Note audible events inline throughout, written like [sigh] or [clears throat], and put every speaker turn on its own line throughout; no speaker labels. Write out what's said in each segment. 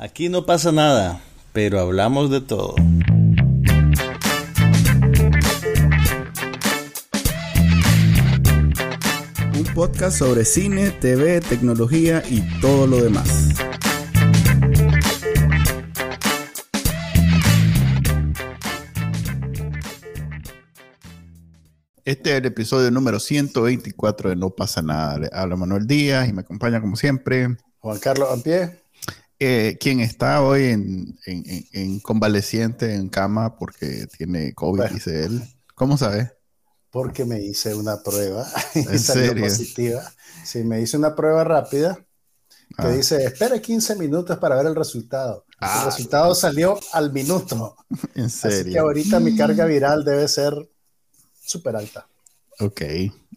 Aquí no pasa nada, pero hablamos de todo.
Un podcast sobre cine, TV, tecnología y todo lo demás. Este es el episodio número 124 de No pasa nada. Le habla Manuel Díaz y me acompaña como siempre
Juan Carlos Ampie.
Eh, quien está hoy en, en- en- en convaleciente en cama porque tiene COVID,
Bueno.
dice él. ¿Cómo sabes?
porque me hice una prueba [laughs] y
¿En
salió
serio?
positiva. Sí, me hice una prueba rápida que
Ah.
dice, espere 15 minutos para ver el resultado.
Ah.
El resultado salió al minuto. [laughs]
En
Así que
serio.
ahorita mi carga viral debe ser súper alta.
Ok.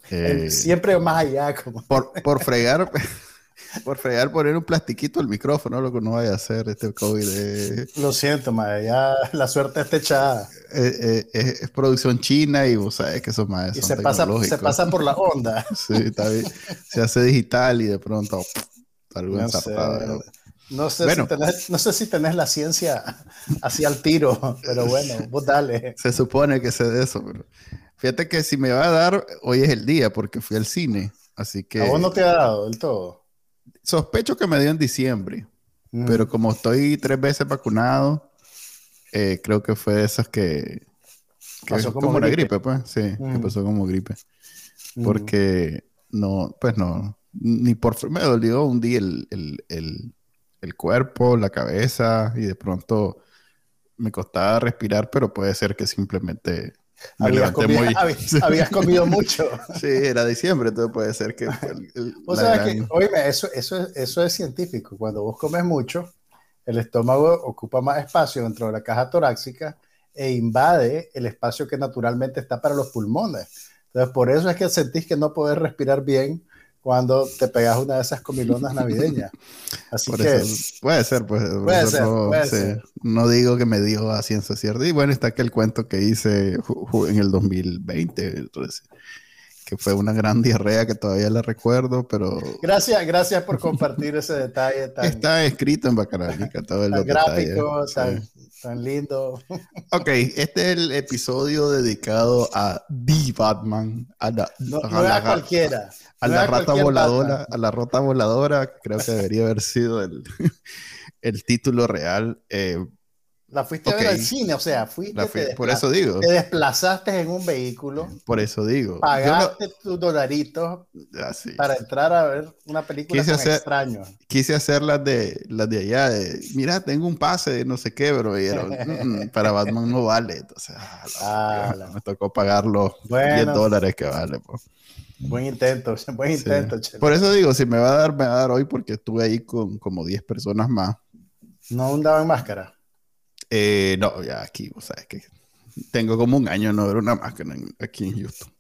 Eh,
Siempre más allá. Como...
por, por [laughs] fregar, por fregar poner un plastiquito al micrófono, lo que no vaya a hacer este COVID. eh,
Lo siento, madre, ya la suerte está echada.
eh, eh, es, producción china y vos sabes que esos más
Y se pasa, se
tecnológicos.
pasa por la onda. [laughs]
Sí, está bien. Se hace digital y de pronto algo
No sé,
ensartado,
sé
Bueno.
si tenés, no sé si tenés la ciencia así al tiro, pero bueno, vos dale.
Se supone que sé de eso, pero fíjate que si me va a dar, hoy es el día porque fui al cine. Así que
¿A vos no te ha dado del todo?
Sospecho que me dio en diciembre,
Mm.
pero como estoy tres veces vacunado, eh, creo que fue de esas que, que
Pasó como
una
gripe.
pues, sí, que
Mm.
pasó como gripe.
Mm.
Porque no, pues no, ni por me dolió un día el, el, el, el cuerpo, la cabeza y de pronto me costaba respirar, pero puede ser que simplemente me
Habías comido,
muy...
habías, [laughs] habías comido mucho.
Sí, era diciembre, entonces puede ser que el- el-
Vos
gran-
que, oíme, eso, eso, es, eso es científico. Cuando vos comes mucho, el estómago ocupa más espacio dentro de la caja torácica e invade el espacio que naturalmente está para los pulmones. Entonces, por eso es que sentís que no podés respirar bien cuando te pegas una de esas comilonas navideñas. Así
Por
que,
eso, puede ser, pues.
Puede ser,
no,
puede
sí,
ser.
no digo que me dijo a ciencia cierta. Y bueno, está aquel cuento que hice en el 2020, entonces, que fue una gran diarrea que todavía la recuerdo, pero
gracias, gracias por compartir ese detalle tan,
está escrito en Bacanalica todo el
gráfico, tan, tan lindo.
Ok, este es el episodio dedicado a The Batman, a la,
No,
a
no
la
a cualquiera.
a
no
la rata voladora,
Batman.
a la rata voladora, creo que debería haber sido el, [laughs] el título real. Eh,
La fuiste a ver al cine, o sea, fuiste,
la fui-
te,
por eso digo,
te desplazaste en un vehículo,
por eso digo.
Pagaste tus dolaritos
no- ah, sí.
para entrar a ver una película
Quise
con
hacer-. Quise hacer las de, las de allá, de, mira, tengo un pase de no sé qué, pero dijeron, "Mm, para Batman no vale. Entonces, ah, la-
Ah,
me tocó pagar los
Bueno.
10 dólares que vale.
Buen intento, [laughs] buen intento.
Por eso digo, si me va a dar, me va a dar hoy porque estuve ahí con como 10 personas más.
No andaban máscara.
Eh, no, ya aquí, vos sabes que tengo como un año no ver una máscara en- aquí en Houston.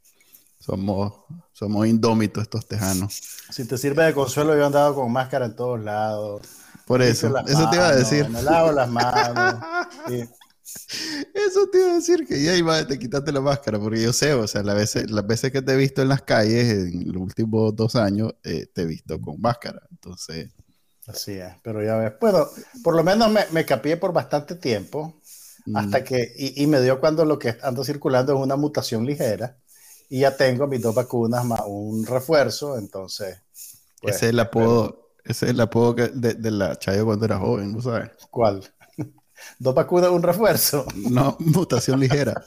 Somos, somos indómitos estos tejanos.
Si te sirve de consuelo, yo andaba con máscara en todos lados.
Por eso, eso te iba a decir.
Me lavo las manos. [laughs] sí.
Eso te iba a decir que ya iba, te quitaste la máscara, porque yo sé, o sea, las veces, las veces que te he visto en las calles en los últimos dos años, eh, te he visto con máscara. Entonces,
Así es, pero ya ves. Bueno, por lo menos me, me capié por bastante tiempo,
mm,
hasta que, y, y me dio cuando lo que anda circulando es una mutación ligera, y ya tengo mis dos vacunas más un refuerzo, entonces. pues,
ese es el apodo, ese es el apodo que- de, de la Chayo cuando era joven, ¿no sabes?
¿Cuál? [laughs] Dos vacunas, un refuerzo.
No, mutación ligera.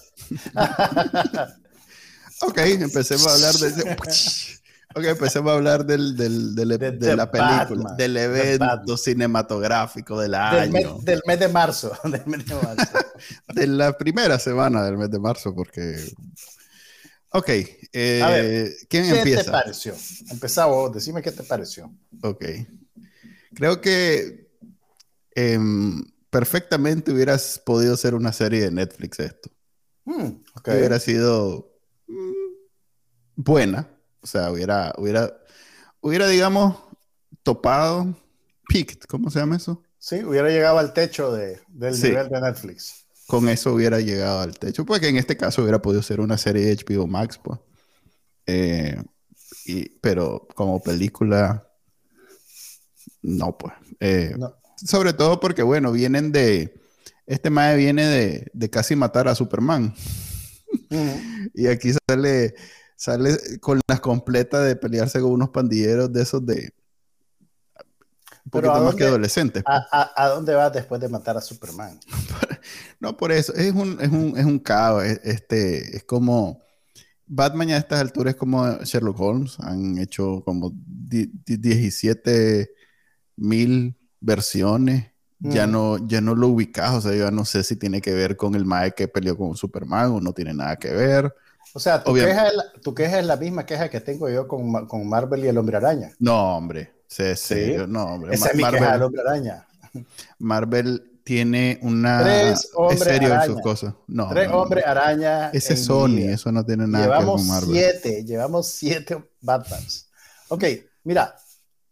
[laughs] ok, empecemos a hablar de... [laughs] Ok, empecemos a hablar del, del, del-
De-
la película,
Batman,
del
de
evento cinematográfico del año.
mes, del mes de marzo. [laughs] Del mes de marzo. [laughs]
de la primera semana del mes de marzo, porque. Ok, eh,
A ver,
¿quién
¿Qué te
empieza?
pareció? Empezá vos, decime qué te pareció.
Ok. Creo que em, perfectamente hubieras podido ser una serie de Netflix esto.
Ok.
Hubiera sido mm, buena. O sea, hubiera, hubiera, hubiera, digamos, topado, peaked, ¿cómo se llama eso?
Sí, hubiera llegado al techo de, del
Sí.
nivel de Netflix.
con eso hubiera llegado al techo, porque en este caso hubiera podido ser una serie de HBO Max, pues. Eh, y- pero como película, no, pues. Eh,
No.
Sobre todo porque, bueno, vienen de. Este mae viene de, de casi matar a Superman. [laughs] y aquí sale, sale con las completas de pelearse con unos pandilleros de esos de. Un
Pero
poquito
¿a
más que adolescentes.
¿A, a, a dónde vas después de matar a Superman? [laughs]
No, por eso. Es un, es un, es un caos. es- Este, es como. Batman ya a estas alturas es como Sherlock Holmes. Han hecho como di- di- 17 mil versiones. Ya
Mm.
no, ya no lo ubicas. O sea, yo ya no sé si tiene que ver con el Mae que peleó con Superman o no tiene nada que ver.
O sea, tu queja, es la, tu queja es la misma queja que tengo yo con, con Marvel y el Hombre Araña.
No, hombre. Sí, sí.
Sí.
No, hombre.
Esa es mi
Marvel,
queja del Hombre Araña.
Marvel tiene una.
Tres
es
hombres
serio en sus
araña.
cosas. No.
Tres
no, no.
Hombre Araña.
Ese es Sony. Eso no tiene nada que ver
Llevamos
con Marvel.
siete, llevamos siete Batmans. Ok, mira,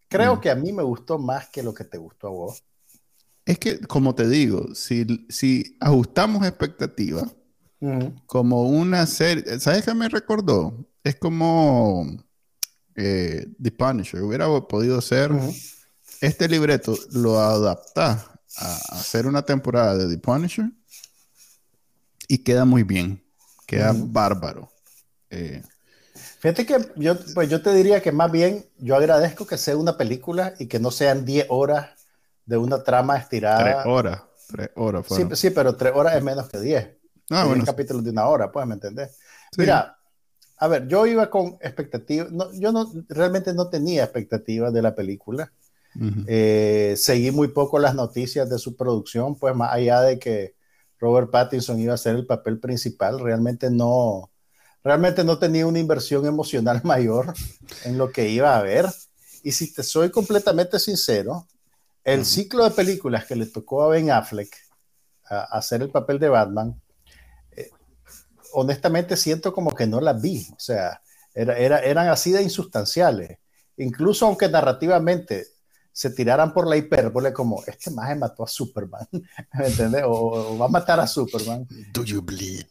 creo
Mm.
que a mí me gustó más que lo que te gustó a vos.
Es que, como te digo, si, si ajustamos expectativas, como una serie, ¿sabes qué me recordó? Es como eh, The Punisher. Hubiera podido ser
Ujú.
este libreto, lo adapta a, hacer una temporada de The Punisher y queda muy bien, queda
Ujú.
bárbaro. Eh,
Fíjate que yo, pues yo te diría que más bien yo agradezco que sea una película y que no sean 10 horas de una trama estirada.
horas, tres horas
Sí, sí, pero 3 horas es menos que 10.
Ah, bueno,
capítulos de una hora, pues, ¿me entendés?
sí.
Mira, a ver, yo iba con expectativas, no, yo no, realmente no tenía expectativas de la película.
Ujú.
Eh, seguí muy poco las noticias de su producción, pues más allá de que Robert Pattinson iba a ser el papel principal, realmente no, realmente no tenía una inversión emocional [laughs] mayor en lo que iba a ver. Y si te soy completamente sincero, el
Ujú.
ciclo de películas que le tocó a Ben Affleck a, a hacer el papel de Batman, honestamente siento como que no las vi. O sea, era, era- eran así de insustanciales. Incluso aunque narrativamente se tiraran por la hipérbole como este maje mató a Superman, [laughs] ¿me entiendes? O, o va a matar a Superman.
Do you bleed?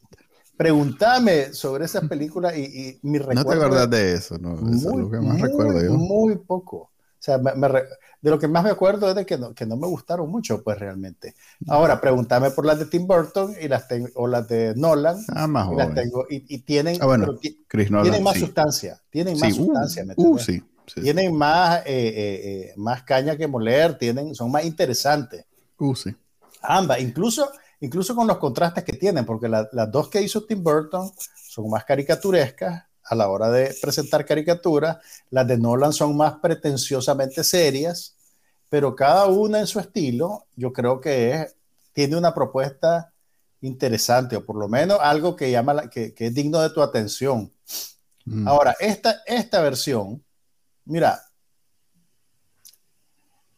Pregúntame sobre esa película y, y mi recuerdo.
No te acuerdas de eso, ¿no? Eso es lo que más
muy,
recuerdo yo.
muy poco. O sea, me- me de lo que más me acuerdo es de que no, que no me gustaron mucho, pues realmente. Ahora, pregúntame por las de Tim Burton y las tengo, o las de Nolan,
Ah, más
y las tengo, y, y tienen,
Ah, bueno, Chris Nolan,
tienen más
sí.
sustancia, tienen
Sí,
más
uh,
sustancia, ¿me
uh, sí.
Tienen más, eh, eh, eh, más caña que moler, tienen, son más interesantes.
Uh, sí.
Ambas, incluso, incluso con los contrastes que tienen, porque la- las dos que hizo Tim Burton son más caricaturescas a la hora de presentar caricaturas, las de Nolan son más pretenciosamente serias, pero cada una en su estilo, yo creo que es- tiene una propuesta interesante, o por lo menos algo que, llama la- que, que es digno de tu atención.
Mm.
Ahora, esta, esta versión, mira,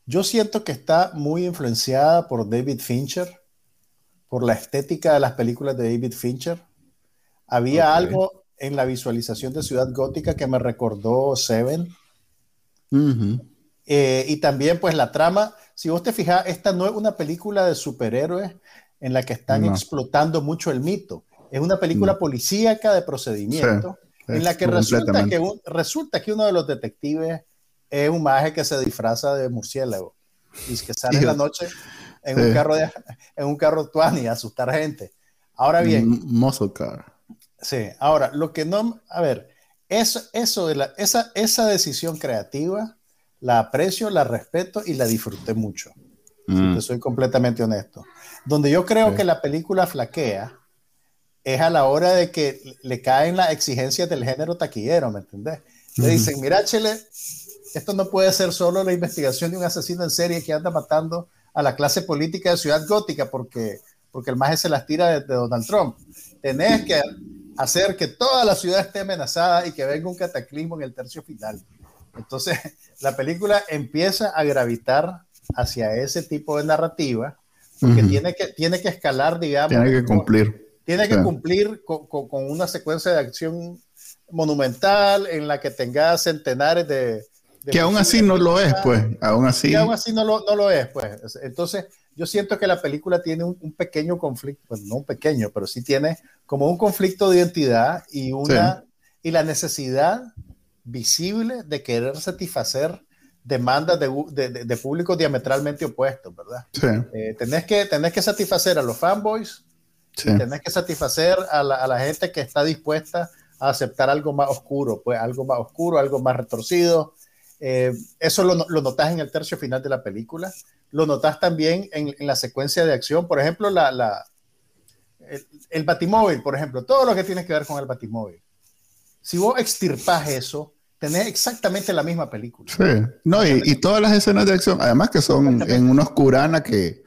yo siento que está muy influenciada por David Fincher, por la estética de las películas de David Fincher. Había algo en la visualización de Ciudad Gótica que me recordó Seven. Eh, y también, pues, la trama, si vos te fijas, esta no es una película de superhéroes en la que están
No.
explotando mucho el mito. Es una película
No.
policíaca de procedimiento
Sí,
en la que resulta que, un- resulta que uno de los detectives es un maje que se disfraza de murciélago y que sale en la noche en un carro de, [laughs] en un carro tuani a asustar gente. Ahora bien,
Muscle car.
Sí, ahora, lo que no, a ver, eso, eso de la, esa, esa decisión creativa, la aprecio, la respeto y la disfruté mucho. Si
Mm.
te soy completamente honesto. Donde yo creo
Sí.
que la película flaquea es a la hora de que le caen las exigencias del género taquillero, ¿me entendés? Le dicen, mira, Chele, esto no puede ser solo la investigación de un asesino en serie que anda matando a la clase política de Ciudad Gótica porque, porque el maje se las tira de, de Donald Trump. Tenés que hacer que toda la ciudad esté amenazada y que venga un cataclismo en el tercio final. Entonces, [laughs] la película empieza a gravitar hacia ese tipo de narrativa porque tiene, que, tiene que escalar, digamos.
Tiene que cumplir.
Tiene que
Sí.
cumplir con, con- con una secuencia de acción monumental en la que tenga centenares de... de
Que aún así no lo es, pues. Aún así.
Que aún así no lo, no lo es, pues. Entonces, yo siento que la película tiene un, un pequeño conflicto, pues no un pequeño, pero sí tiene como un conflicto de identidad y una y la necesidad visible de querer satisfacer demandas de, de, públicos diametralmente opuestos, ¿verdad? Sí. Eh, tenés, que, tenés que satisfacer a los fanboys, sí. tenés que satisfacer a la, a la, gente que está dispuesta a aceptar algo más oscuro, pues algo más oscuro, algo más retorcido. Eh, eso lo, lo, notas en el tercio final de la película. Lo notas también en, en la secuencia de acción. Por ejemplo, la, la el, el, batimóvil, por ejemplo, todo lo que tiene que ver con el batimóvil. Si vos extirpas eso, tenés exactamente la misma película.
Sí, no, y, y, todas las escenas de acción, además que son en una oscurana que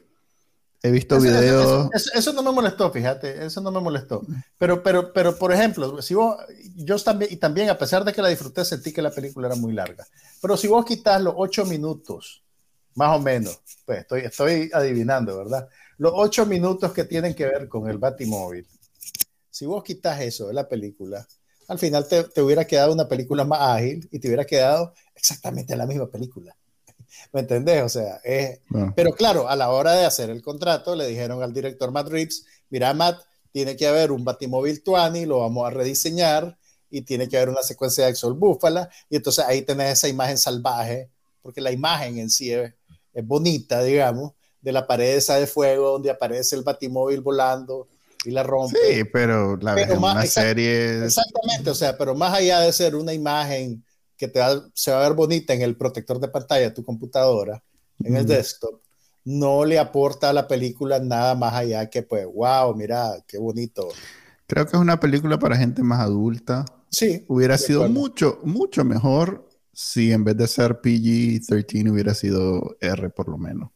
he visto videos.
Eso, eso, no me molestó, fíjate, eso no me molestó. Pero, pero, pero por ejemplo, si vos, yo también, y también a pesar de que la disfruté, sentí que la película era muy larga. Pero si vos quitas los ocho minutos, más o menos, pues estoy, estoy adivinando, ¿verdad? Los ocho minutos que tienen que ver con el Batimóvil. Si vos quitas eso de la película, al final te, te, hubiera quedado una película más ágil y te hubiera quedado exactamente la misma película. [laughs] ¿Me entendés? O sea, es... No. pero claro, a la hora de hacer el contrato le dijeron al director Matt Reeves, mira Matt, tiene que haber un Batimóvil Tuani, lo vamos a rediseñar y tiene que haber una secuencia de Axel Búfala y entonces ahí tenés esa imagen salvaje, porque la imagen en sí es bonita, digamos, de la pared esa de fuego donde aparece el Batimóvil volando y la rompe.
Sí, pero la pero más, una exact, serie.
Exactamente, o sea, pero más allá de ser una imagen que te va, se va a ver bonita en el protector de pantalla de tu computadora, en mm. el desktop, no le aporta a la película nada más allá que, pues, wow, mira, qué bonito.
Creo que es una película para gente más adulta.
Sí.
Hubiera sido mucho, mucho mejor si en vez de ser PG-13 hubiera sido R por lo menos.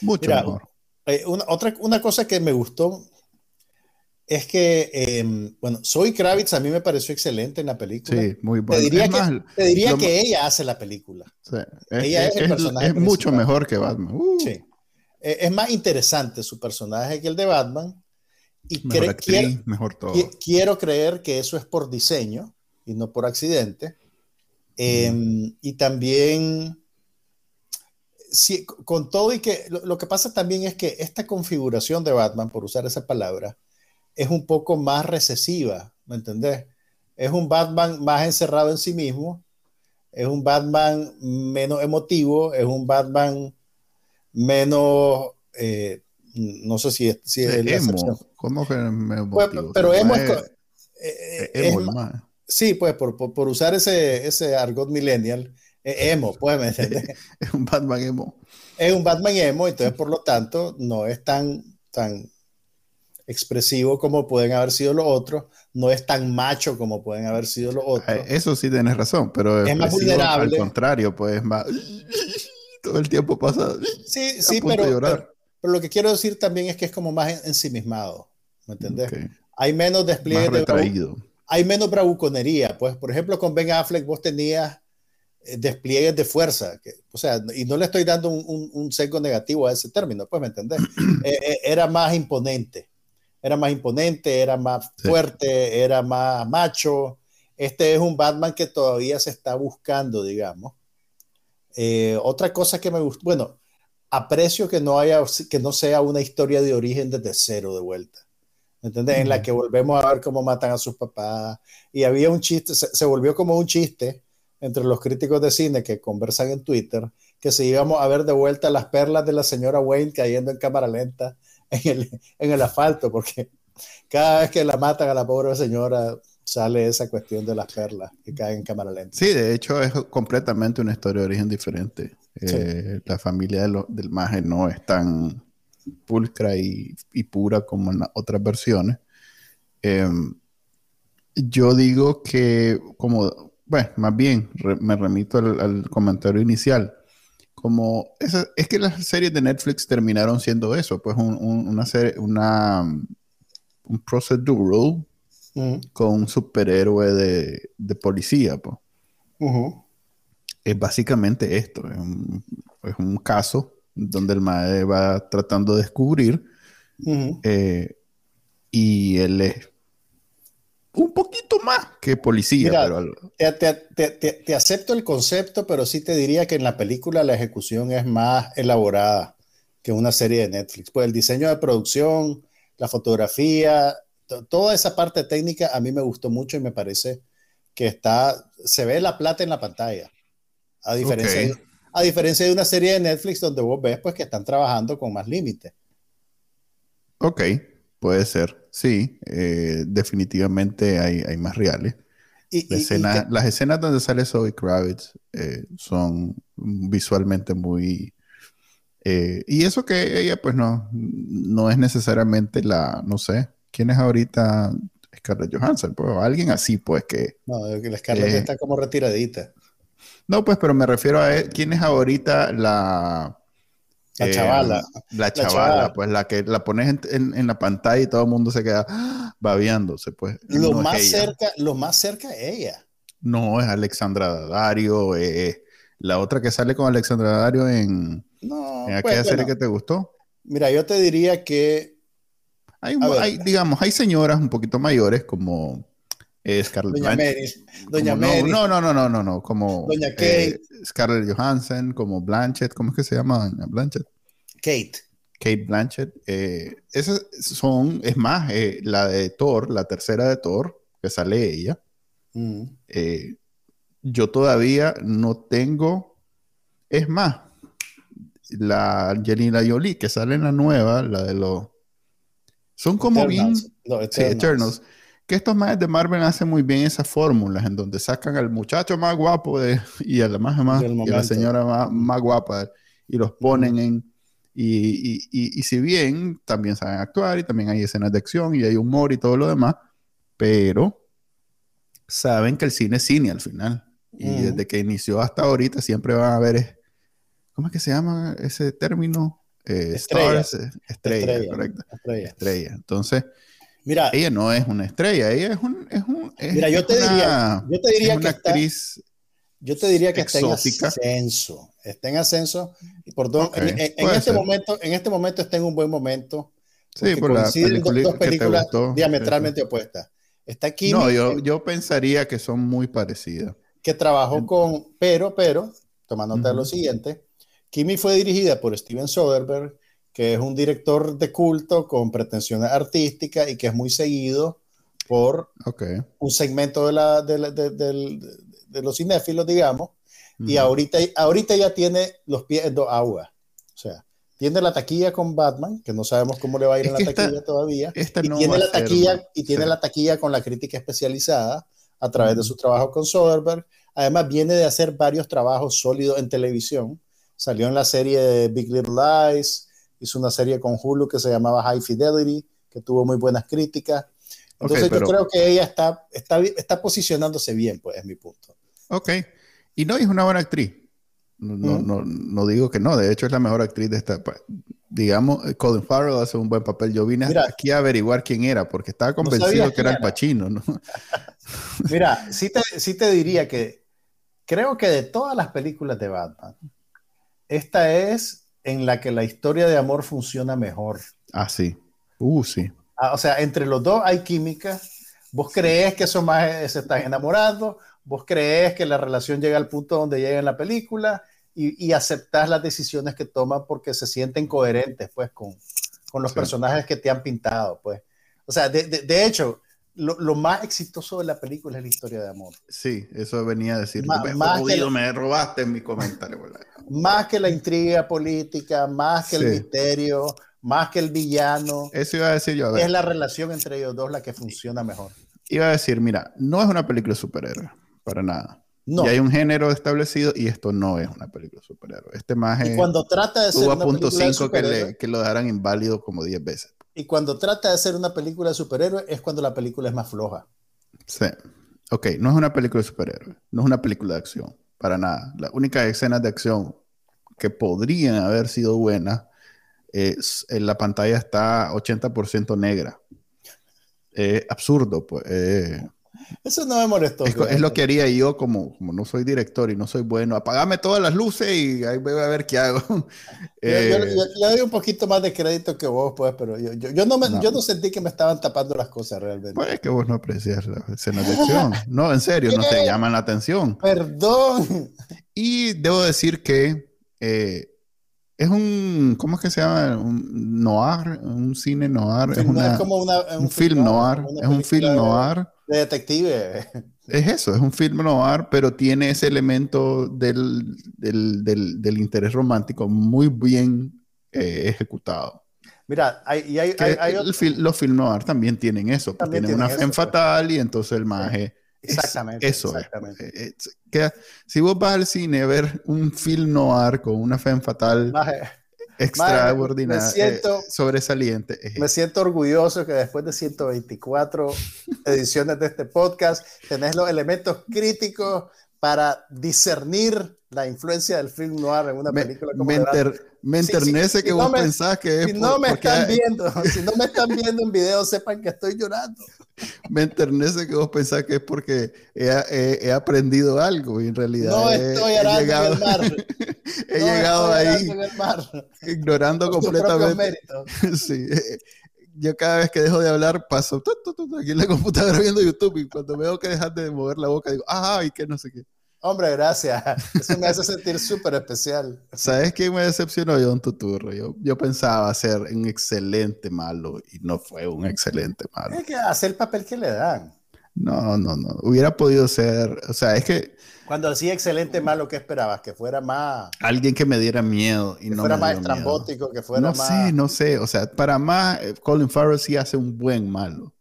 Mucho mira, mejor.
Eh, una, otra, una cosa que me gustó es que, eh, bueno, Zoe Kravitz a mí me pareció excelente en la película.
Sí, muy bueno.
Te diría, que, te diría lo, que, ella hace la película.
Sí, es, ella es, es el personaje. Es mucho mejor que Batman. Uh.
Sí. Es más interesante su personaje que el de Batman. Y
mejor actriz, quiero, mejor todo.
quiero creer que eso es por diseño y no por accidente. Eh, mm. Y también, sí, con todo y que lo, lo que pasa también es que esta configuración de Batman, por usar esa palabra, es un poco más recesiva, ¿me entendés? Es un Batman más encerrado en sí mismo, es un Batman menos emotivo, es un Batman menos, eh, no sé si es, si es
emo. ¿Cómo que me
pues, pero emo es, eh, emo es, más. Sí, pues por, por, por, usar ese, ese argot millennial, emo, [laughs] pues, ¿me entiendes?
es un Batman emo.
Es un Batman emo, entonces por lo tanto no es tan, tan expresivo como pueden haber sido los otros, no es tan macho como pueden haber sido los otros.
Eso sí tienes razón, pero
es más vulnerable.
Al contrario, pues más [laughs] todo el tiempo pasa.
Sí, [laughs] sí, pero, pero, pero, lo que quiero decir también es que es como más ensimismado, ¿me entendés? Okay. Hay menos despliegue
más retraído.
de hay menos bravuconería, pues por ejemplo con Ben Affleck vos tenías eh, despliegues de fuerza, que, o sea, y no le estoy dando un, un, un sesgo negativo a ese término, pues me entendés, [clears throat] eh, eh, era más imponente era más imponente, era más fuerte, sí. era más macho. Este es un Batman que todavía se está buscando, digamos. Eh, otra cosa que me gustó, bueno, aprecio que no haya, que no sea una historia de origen desde cero de vuelta. ¿Entendés? Mm. En la que volvemos a ver cómo matan a sus papás. Y había un chiste, se, se, volvió como un chiste entre los críticos de cine que conversan en Twitter, que si íbamos a ver de vuelta las perlas de la señora Wayne cayendo en cámara lenta en el, en el asfalto, porque cada vez que la matan a la pobre señora sale esa cuestión de las perlas que caen en cámara lenta.
Sí, de hecho es completamente una historia de origen diferente. Sí. Eh, la familia de lo, del maje no es tan pulcra y, y, pura como en las otras versiones. Eh, yo digo que como, bueno, más bien re, me remito al, al comentario inicial como esa, es que las series de Netflix terminaron siendo eso, pues un, un, una serie, una un procedural uh -huh. con un superhéroe de, de policía, pues. Uh -huh. Es básicamente esto, es un, es un, caso donde el mae va tratando de descubrir uh -huh. eh, y él es un poquito más que policía.
Mira, pero... te, te, te, te, acepto el concepto, pero sí te diría que en la película la ejecución es más elaborada que una serie de Netflix. Pues el diseño de producción, la fotografía, toda esa parte técnica a mí me gustó mucho y me parece que está, se ve la plata en la pantalla. A diferencia, okay. de, A diferencia de una serie de Netflix donde vos ves pues que están trabajando con más límites.
Ok, puede ser. Sí, eh, definitivamente hay, hay, más reales. Y, La escena, y las escenas donde sale Zoe Kravitz eh, son visualmente muy... Eh, y eso que ella pues no, no es necesariamente la, no sé, ¿quién es ahorita Scarlett Johansson? Pues alguien así pues que...
No, la Scarlett está como retiradita.
No, pues, pero me refiero a quién es ahorita la...
La chavala.
La chavala, pues la que la pones en, en, la pantalla y todo el mundo se queda babeándose, pues.
Lo no más cerca, lo más cerca es ella.
No, es Alexandra Daddario, eh, la otra que sale con Alexandra Daddario en,
no,
en aquella pues, serie bueno, que te gustó.
Mira, yo te diría que
hay, hay digamos, hay señoras un poquito mayores como eh, Scarlett
Doña Mary, Doña
como,
Mary.
No, no, no, no, no, no, como
Doña Kate.
Eh, Scarlett Johansson, como Blanchett, ¿cómo es que se llama Doña Blanchett?
Kate.
Kate Blanchett. Eh, esas son, es más, eh, la de Thor, la tercera de Thor, que sale ella.
Mm.
Eh, yo todavía no tengo, es más, la Angelina Jolie, que sale en la nueva, la de los... Son como
Eternals.
bien...
No,
Sí,
Eternals.
Que estos más de Marvel hacen muy bien esas fórmulas en donde sacan al muchacho más guapo de, [laughs] y a la, más, y a la señora más, más guapa y los ponen en... Y, y- y- y si bien también saben actuar y también hay escenas de acción y hay humor y todo lo demás, pero saben que el cine es cine al final. Y
Ujú.
desde que inició hasta ahorita siempre van a es- ¿cómo es que se llama ese término? Eh,
Estrellas.
stars, eh, estrella,
Estrella,
correcto.
estrella.
Estrella. Entonces,
Mira,
ella no es una estrella, ella es un... Es un es-
Mira, yo te
una-
diría- yo te diría
es una
que está-
actriz...
yo te diría que está en
exótica.
ascenso. Está en ascenso. Y por
Ok,
en, en- en
puede
este
ser.
momento, en este momento está en un buen momento.
Sí, por la película
dos películas
gustó.
diametralmente opuestas. Está Kimi,
No, yo, yo pensaría que son muy parecidas.
que trabajó con, pero, pero, toma nota de lo siguiente, Kimi fue dirigida por Steven Soderbergh, que es un director de culto con pretensiones artísticas y que es muy seguido por
Ok.
un segmento de, la, de, la- de- de los cinéfilos, digamos, y ahorita, ahorita ya tiene los pies en dos aguas. O sea, tiene la taquilla con Batman, que no sabemos cómo le va a ir
Es
en la
esta-
taquilla todavía,
Esta
y
no
tiene la taquilla y tiene
Sí.
la taquilla con la crítica especializada a través de su trabajo con Soderbergh. Además viene de hacer varios trabajos sólidos en televisión. Salió en la serie de Big Little Lies, hizo una serie con Hulu que se llamaba High Fidelity, que tuvo muy buenas críticas. Entonces
pero-
yo creo que ella está, está, está posicionándose bien, pues es mi punto.
Ok. Y no es una buena actriz. No, no, no, no digo que no. De hecho, es la mejor actriz de esta. Digamos, eh, Colin Farrell hace un buen papel. Yo vine
Mira.
aquí a averiguar quién era, porque estaba convencido
sabías
que era el Pacino, ¿no? [laughs]
Mira, sí te, sí te diría que creo que de todas las películas de Batman, esta es en la que la historia de amor funciona mejor.
Ah, sí. Uh, sí.
Ah, o sea, entre los dos hay química. Vos crees que esos más se están enamorando, vos crees que la relación llega al punto donde llega en la película y, y aceptás las decisiones que toman porque se sienten coherentes, pues, con, con los
Sí.
personajes que te han pintado, pues. O sea, de, de- de hecho, lo, lo más exitoso de la película es la historia de amor.
Sí, eso venía a decir.
Ma-
me,
más que
jodido,
la-
me robaste en mi comentario. ¿verdad?
Más que la intriga política, más que el misterio, más que el villano,
Eso iba a decir yo. A ver,
es la relación entre ellos dos la que funciona mejor.
iba a decir, mira, no es una película de superhéroes, para nada.
No.
Y hay un género establecido y esto no es una película de superhéroes. Este más
Y cuando trata de ser una
punto
película de
5 que, le- que lo dejaran inválido como 10 veces.
y cuando trata de ser una película de superhéroes es cuando la película es más floja.
Sí. Ok, no es una película de superhéroes, no es una película de acción, para nada. Las únicas escenas de acción que podrían haber sido buenas, es, en la pantalla está 80% negra. Absurdo, pues. eh,
Eso no me molestó.
es, es lo que haría yo como, como no soy director y no soy bueno. Apagame todas las luces y ahí voy a ver qué hago. [laughs]
Yo, yo-
Eh,
yo le doy un poquito más de crédito que vos, pues, pero yo, no me,
No.
yo no sentí que me estaban tapando las cosas realmente.
pues es que vos no aprecias de acción. No, en serio, no te [laughs] llaman la atención.
Perdón.
Y debo decir que eh, es un, ¿cómo es que se llama? Un noir, un cine noir. Es, una-
es como una,
un film noir, es un film noir.
De detective.
es eso, es un film noir, pero tiene ese elemento del, del, del, del interés romántico muy bien eh, ejecutado.
Mira, hay, y hay, otro-
los film noir también tienen eso,
También
tienen una
tienen eso, pues.
fatal y entonces el maje... es-
Exactamente,
eso es.
exactamente.
Eh, eh, que- si vos vas al cine a ver un film noir con una femme fatal
Maje,
extraordinaria,
siento-
eh, sobresaliente, es
me siento orgulloso que después de 124 [laughs] ediciones de este podcast tenés los elementos críticos para discernir la influencia del film noir en una
me,
película como
me enter- me
Sí, sí,
enternece
si
que
no
vos
me-
pensás que es
Si
por-
no me están
hay-
viendo, [laughs] si no me están viendo en video, sepan que estoy llorando.
me enternece que vos pensás que es porque he, he- he aprendido algo y en realidad
No
he,
estoy arando
llegado, [laughs]
en el mar.
he
No
llegado ahí ignorando
Por
completamente. [laughs] Sí, yo cada vez que dejo de hablar paso tu, tu, tu, aquí en la computadora viendo YouTube y cuando veo que dejas de mover la boca digo, ajá, y que no sé qué.
Hombre, gracias. [laughs] Eso me hace sentir súper especial.
¿Sabes quién me decepcionó? John Tuturro. Yo, yo pensaba ser un excelente malo y no fue un excelente malo.
Es que hacer el papel que le dan.
No, no, no. Hubiera podido ser, o sea, es que
Cuando decía excelente malo, ¿qué esperabas? Que fuera más,
alguien que me diera miedo y
que
no
fuera
me
más estrambótico, que fuera
No
más.
sé, no sé. O sea, para más, eh, Colin Farrell sí hace un buen malo.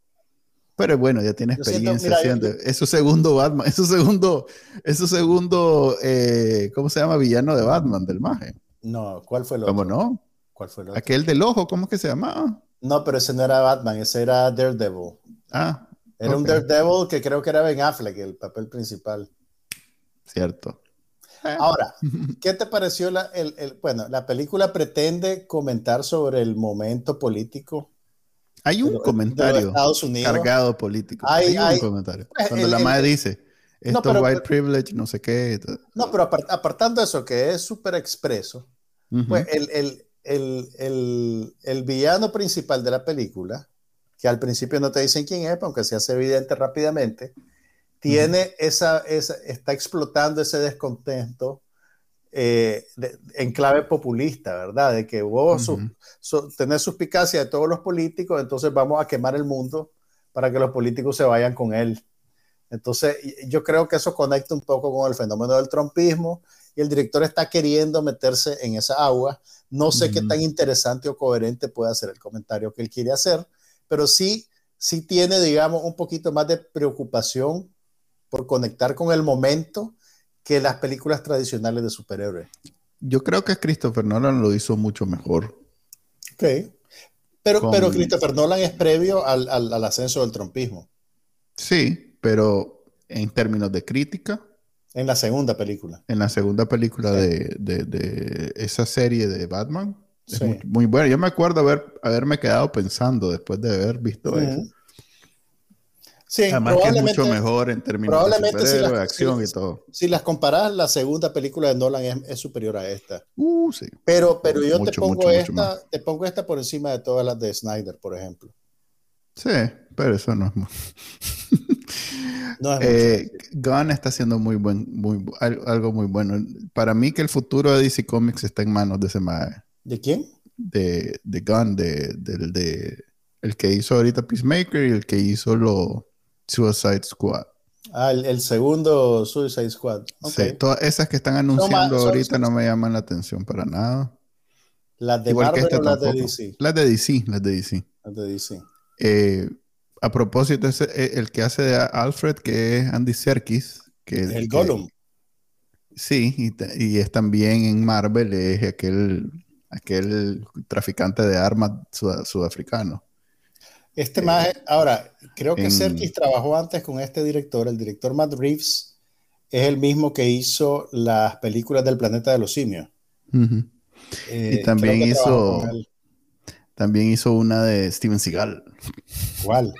Pero bueno, ya tiene
Yo siento-
experiencia
mira, yo-
Es su segundo Batman, es su segundo, es su segundo, eh, ¿cómo se llama? Villano de Batman, del maje.
No, ¿cuál fue el
¿Cómo no?
¿Cuál fue el otro?
Aquel del ojo, ¿cómo es que se llamaba?
No, pero ese no era Batman, ese era Daredevil.
Ah,
Era un. Daredevil que creo que era Ben Affleck, el papel principal.
cierto.
Ahora, [laughs] ¿qué te pareció la, el, el- bueno, la película pretende comentar sobre el momento político
Hay un
de
comentario cargado político.
Hay-
Hay, un
hay-
comentario.
pues,
Cuando
el-
la
el-
madre dice, esto
pero-
es white privilege, no sé qué.
No, pero apart- apartando eso, que es súper expreso,
Ujú.
pues el, el- el- el- el villano principal de la película, que al principio no te dicen quién es, aunque se hace evidente rápidamente, tiene esa, esa, está explotando ese descontento eh, de- en clave populista, ¿verdad? De que vos su-
Ujú.
su- tenés suspicacia de todos los políticos, entonces vamos a quemar el mundo para que los políticos se vayan con él. Entonces, yo creo que eso conecta un poco con el fenómeno del trumpismo y el director está queriendo meterse en esa agua. No sé qué tan interesante o coherente puede ser el comentario que él quiere hacer, pero sí, sí tiene, digamos, un poquito más de preocupación por conectar con el momento que las películas tradicionales de superhéroes.
Yo creo que Christopher Nolan lo hizo mucho mejor.
Ok. Pero,
Con-
pero Christopher Nolan es previo al, al- al ascenso del trumpismo,
Sí, pero en términos de crítica,
en la segunda película.
en la segunda película de, de- de esa serie de Batman, es
Sí.
muy, muy buena. Yo me acuerdo haber, haberme quedado pensando después de haber visto eso.
Sí,
Además que es mucho mejor en términos de
si
acción
si-
y todo.
si las comparas, la segunda película de Nolan es, es superior a esta.
Uh, sí.
Pero, pero yo te pongo
mucho,
esta, te pongo esta por encima de todas las de Snyder, por ejemplo.
Sí, pero eso no es [laughs]
No es
Eh. Gunn está haciendo muy buen, muy, algo muy bueno. Para mí que el futuro de DC Comics está en manos de ese mae,
¿De quién?
de, de Gunn, de, del de, el que hizo ahorita Peacemaker y el que hizo lo Suicide Squad.
Ah, el, el segundo Suicide Squad.
Sí, todas esas que están anunciando ahorita
son-
no me llaman la atención para nada.
Las de
Igual que
Marvel
este
o las de. DC.
Las de DC, las de DC.
Las de DC.
Eh, a propósito, ese, eh, el que hace de Alfred, que es Andy Serkis, que
El
que-
Gollum.
Sí, y es también en Marvel, es aquel, aquel traficante de armas sud- sudafricano.
Este más, ahora, creo que
en-
Serkis trabajó antes con este director. El director Matt Reeves es el mismo que hizo las películas del planeta de los simios. Eh,
Y también hizo-. También hizo una de Steven Seagal,
¿Cuál?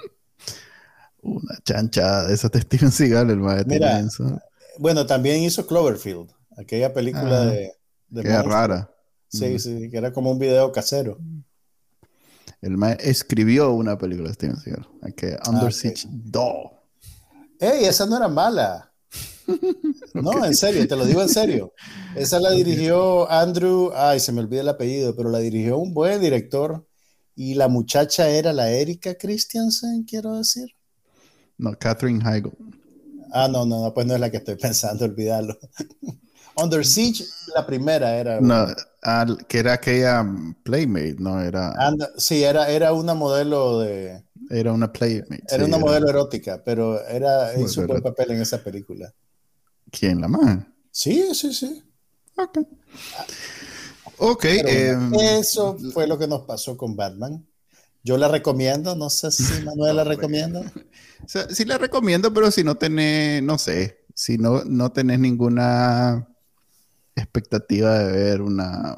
una chancha de esas de Steven Seagal, el maestro.
Mira, Bueno, también hizo Cloverfield, aquella película
Ah,
de, de
que era rara.
Sí,
Mm.
sí, que era como un video casero.
El maestro escribió una película de Steven Seagal, que Under
ok.
Siege 2.
¡Ey, esa no era mala! [laughs] No, en serio, te lo digo en serio. Esa la dirigió Andrew, ay, se me olvida el apellido, pero la dirigió un buen director. Y la muchacha era la Erika Christiansen, quiero decir.
No, Catherine Heigl.
Ah, no, no, no, pues no es la que estoy [laughs] pensando, olvidarlo. Under Siege, la primera era.
No, que era aquella Playmate, no era.
sí, era, era una modelo de.
Era una Playmate.
Era una modelo erótica, pero era hizo buen papel en esa película.
¿Quién, la man?
Sí, sí, sí.
Ok. Ok. Em,
eso fue lo que nos pasó con Batman. Yo la recomiendo, no sé si [laughs] Manuel la recomienda.
sí la recomiendo, pero si no tenés, no sé, si no, no tenés ninguna expectativa de ver una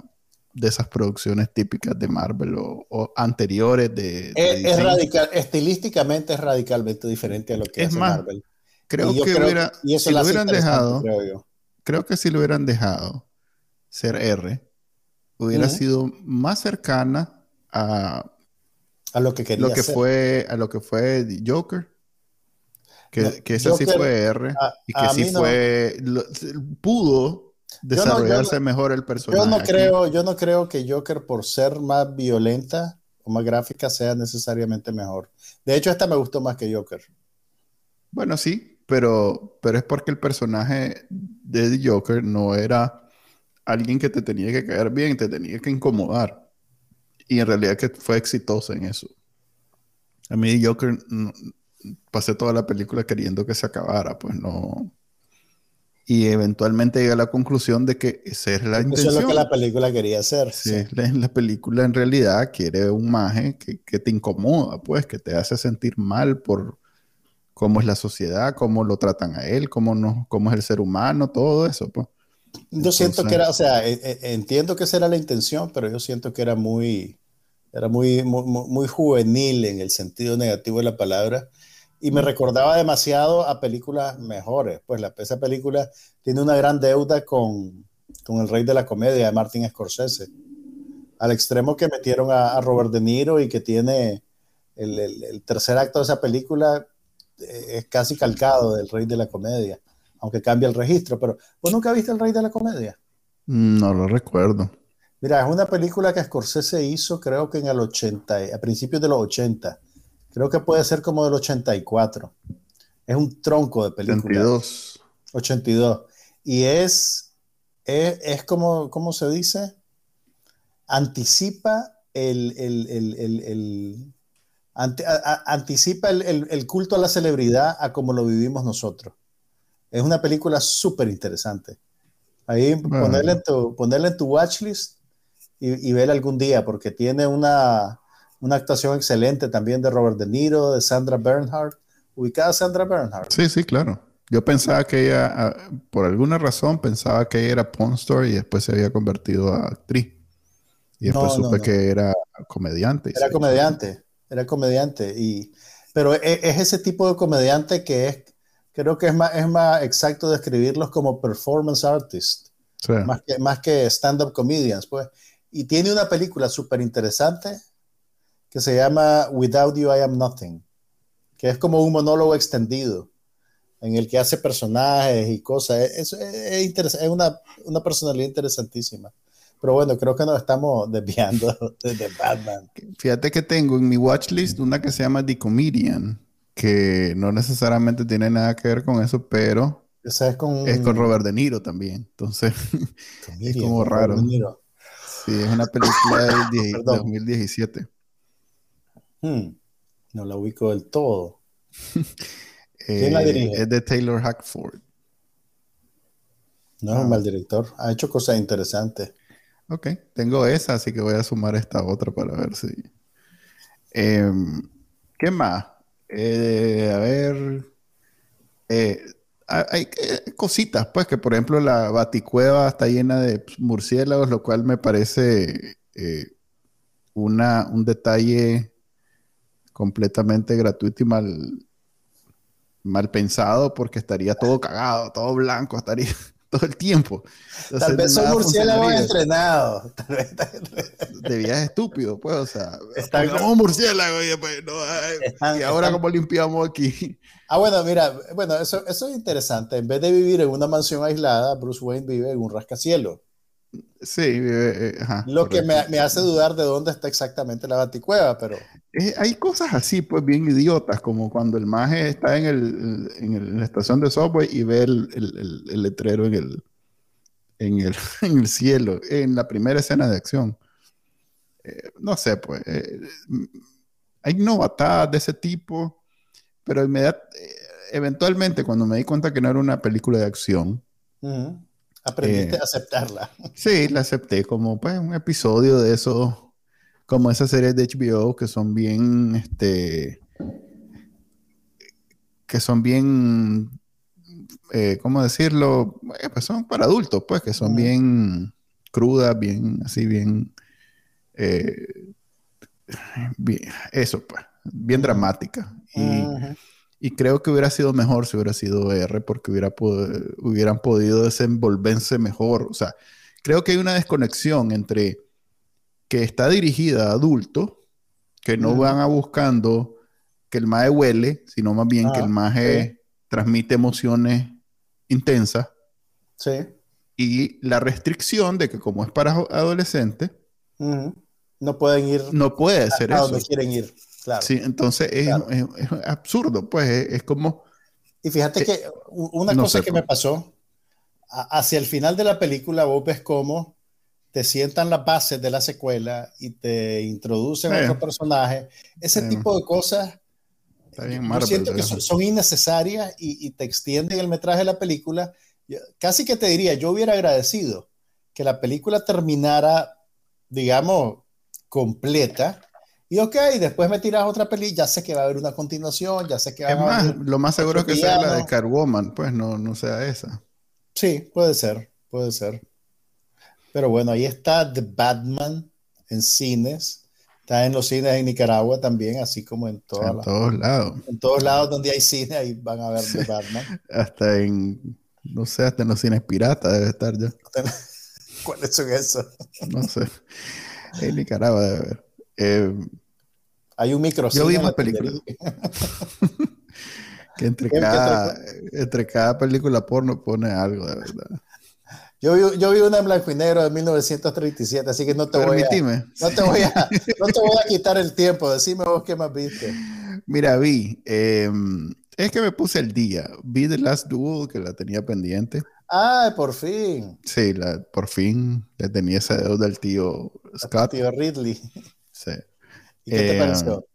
de esas producciones típicas de Marvel o, anteriores de,
es, radical, estilísticamente es radicalmente diferente a lo que es Marvel.
Creo que hubiera, si lo hubieran dejado, creo, que si lo hubieran dejado ser R, hubiera sido más cercana a
a lo que quería
lo que fue a lo que fue Joker que, que ese sí fue R y que sí fue pudo desarrollarse mejor el personaje.
Yo no creo, yo no creo que Joker por ser más violenta o más gráfica sea necesariamente mejor. De hecho, esta me gustó más que Joker.
Bueno, sí, pero, pero es porque el personaje de Joker no era alguien que te tenía que caer bien, te tenía que incomodar. Y en realidad que fue exitoso en eso. A mí Joker pasé toda la película queriendo que se acabara, pues no, y eventualmente llega a la conclusión de que esa es la intención. Eso
es lo que la película quería hacer.
Sí, La, película en realidad quiere un maje que, que, te incomoda, pues, que te hace sentir mal por cómo es la sociedad, cómo lo tratan a él, cómo, no, cómo es el ser humano, todo eso, pues.
Yo siento que era, o sea, e, e, entiendo que esa era la intención, pero yo siento que era muy, era muy, muy, muy juvenil en el sentido negativo de la palabra y me recordaba demasiado a películas mejores. Pues la, esa película tiene una gran deuda con, con El Rey de la Comedia de Martin Scorsese, al extremo que metieron a, Robert De Niro y que tiene el, el, tercer acto de esa película eh, es casi calcado del Rey de la Comedia, aunque cambia el registro. Pero, ¿vos nunca viste El Rey de la Comedia?
No lo recuerdo.
Mira, es una película que Scorsese hizo creo que en el 80, a principios de los 80 Creo que puede ser como del 84. Es un tronco de película.
82.
82. Y es, es, como, ¿cómo se dice? Anticipa el, anticipa el, culto a la celebridad a como lo vivimos nosotros. Es una película súper interesante. Ahí ponerle, en tu, ponerle en tu watchlist y, y verla algún día, porque tiene una, una actuación excelente también de Robert De Niro, de Sandra Bernhardt. ¿Ubicada Sandra Bernhardt?
Sí, sí, claro. Yo pensaba que ella, ah, por alguna razón, pensaba que ella era porn y después se había convertido a actriz. Y después supe que era comediante.
Era comediante, era comediante. Y, pero e, es, ese tipo de comediante que es, creo que es más, es más exacto describirlos como performance artist. Más que, más que stand-up comedians, pues. Y tiene una película súper interesante que se llama Without You I Am Nothing, que es como un monólogo extendido en el que hace personajes y cosas. Es, es, una, una, personalidad interesantísima. Pero bueno, creo que nos estamos [laughs] desviando de Batman.
Fíjate que tengo en mi watchlist una que se llama The Comedian, que no necesariamente tiene nada que ver con eso, pero
Esa es, con...
es con Robert De Niro también. Entonces, [laughs] es como raro. Sí, es una película del [coughs] 2017.
Hmm, no la ubico del todo. [laughs]
¿Quién la dirige? Es de Taylor Hackford.
No es un ah. mal director. Ha hecho cosas interesantes.
Ok, tengo esa, así que voy a sumar esta otra para ver si. Em, ¿Qué más? Eh, a ver. Eh, hay cositas, pues, que por ejemplo la baticueva está llena de murciélagos, lo cual me parece eh, una, un detalle completamente gratuito y mal, mal pensado porque estaría todo cagado, todo blanco, estaría [laughs] todo el tiempo.
Tal vez son murciélagos entrenados.
De viaje estúpido, pues, o sea, Están como murciélago y, después, no, y ahora cómo limpiamos aquí.
Ah, bueno, mira, bueno, eso, eso es interesante. En vez de vivir en una mansión aislada, Bruce Wayne vive en un rascacielos.
Sí, eh, eh, ajá,
Lo que me, me hace dudar de dónde está exactamente la baticueva, pero
Eh, hay cosas así, pues bien idiotas, como cuando el maje está en, el, en, el- en la estación de subway y ve el, el- letrero en el, en, el, [laughs] en el cielo, en la primera escena de acción. Eh, no sé, pues. eh, hay novatadas de ese tipo, pero inmediat- eh, eventualmente cuando me di cuenta que no era una película de acción,
ujú, aprendiste
Eh,
a aceptarla. [laughs]
Sí, la acepté como pues un episodio de eso, como esas series de HBO que son bien, este, que son bien, eh, ¿cómo decirlo? Eh, pues son para adultos, pues, que son bien crudas, bien, así, bien, bien, eso, pues, bien
Ujú.
dramáticas. Y. y creo que hubiera sido mejor si hubiera sido R porque hubiera pod- hubieran podido desenvolverse mejor. O sea, creo que hay una desconexión entre que está dirigida a adultos que no van a buscando que el maje huele, sino más bien que
Ah,
el maje transmite emociones intensas
Sí.
y la restricción de que como es para adolescentes.
No pueden ir
no puede ser
a
eso.
donde quieren ir. Claro.
Sí, entonces es,
Claro.
es- es absurdo, pues es, es como...
Y fíjate
Eh,
que una
no
cosa
sé,
que
pues.
me pasó, a- hacia el final de la película vos ves cómo te sientan las bases de la secuela y te introducen
Eh.
otro personaje. Ese
Eh.
tipo de cosas,
Está bien
yo
Marvel,
siento que son, son innecesarias y, y te extienden el metraje de la película. Yo- casi que te diría, yo hubiera agradecido que la película terminara, digamos, completa. Y ok, después me tiras otra peli, ya sé que va a haber una continuación, ya sé que
Es
van a
más,
haber
lo más seguro es que sea la de. Catwoman, pues no, no sea esa.
Sí, puede ser, puede ser. Pero bueno, ahí está The Batman en cines. Está en los cines en Nicaragua también, así como en, todas
en todos lados.
en todos lados donde hay cine, ahí van a ver The Batman. [laughs]
Hasta en, no sé, hasta en los cines piratas debe estar ya. [laughs]
¿Cuáles son esos?
No sé. En Nicaragua debe haber. Eh,
Hay un micro
Yo vi una película. [laughs] que entre [laughs]
¿Qué- qué
cada, entre cada película porno pone algo, de verdad.
Yo vi, yo vi una en blanco y negro de 1937, así que no te voy a, no te voy a, [laughs] no te voy a quitar el tiempo. Decime vos qué más viste.
Mira, vi. eh, es que me puse el día. Vi The Last Duel, que la tenía pendiente.
Ah, por fin.
Sí, la, por fin le tenía ese dedo del tío Scott.
Tío Ridley.
Sí.
¿Y qué te
Eh,
pareció?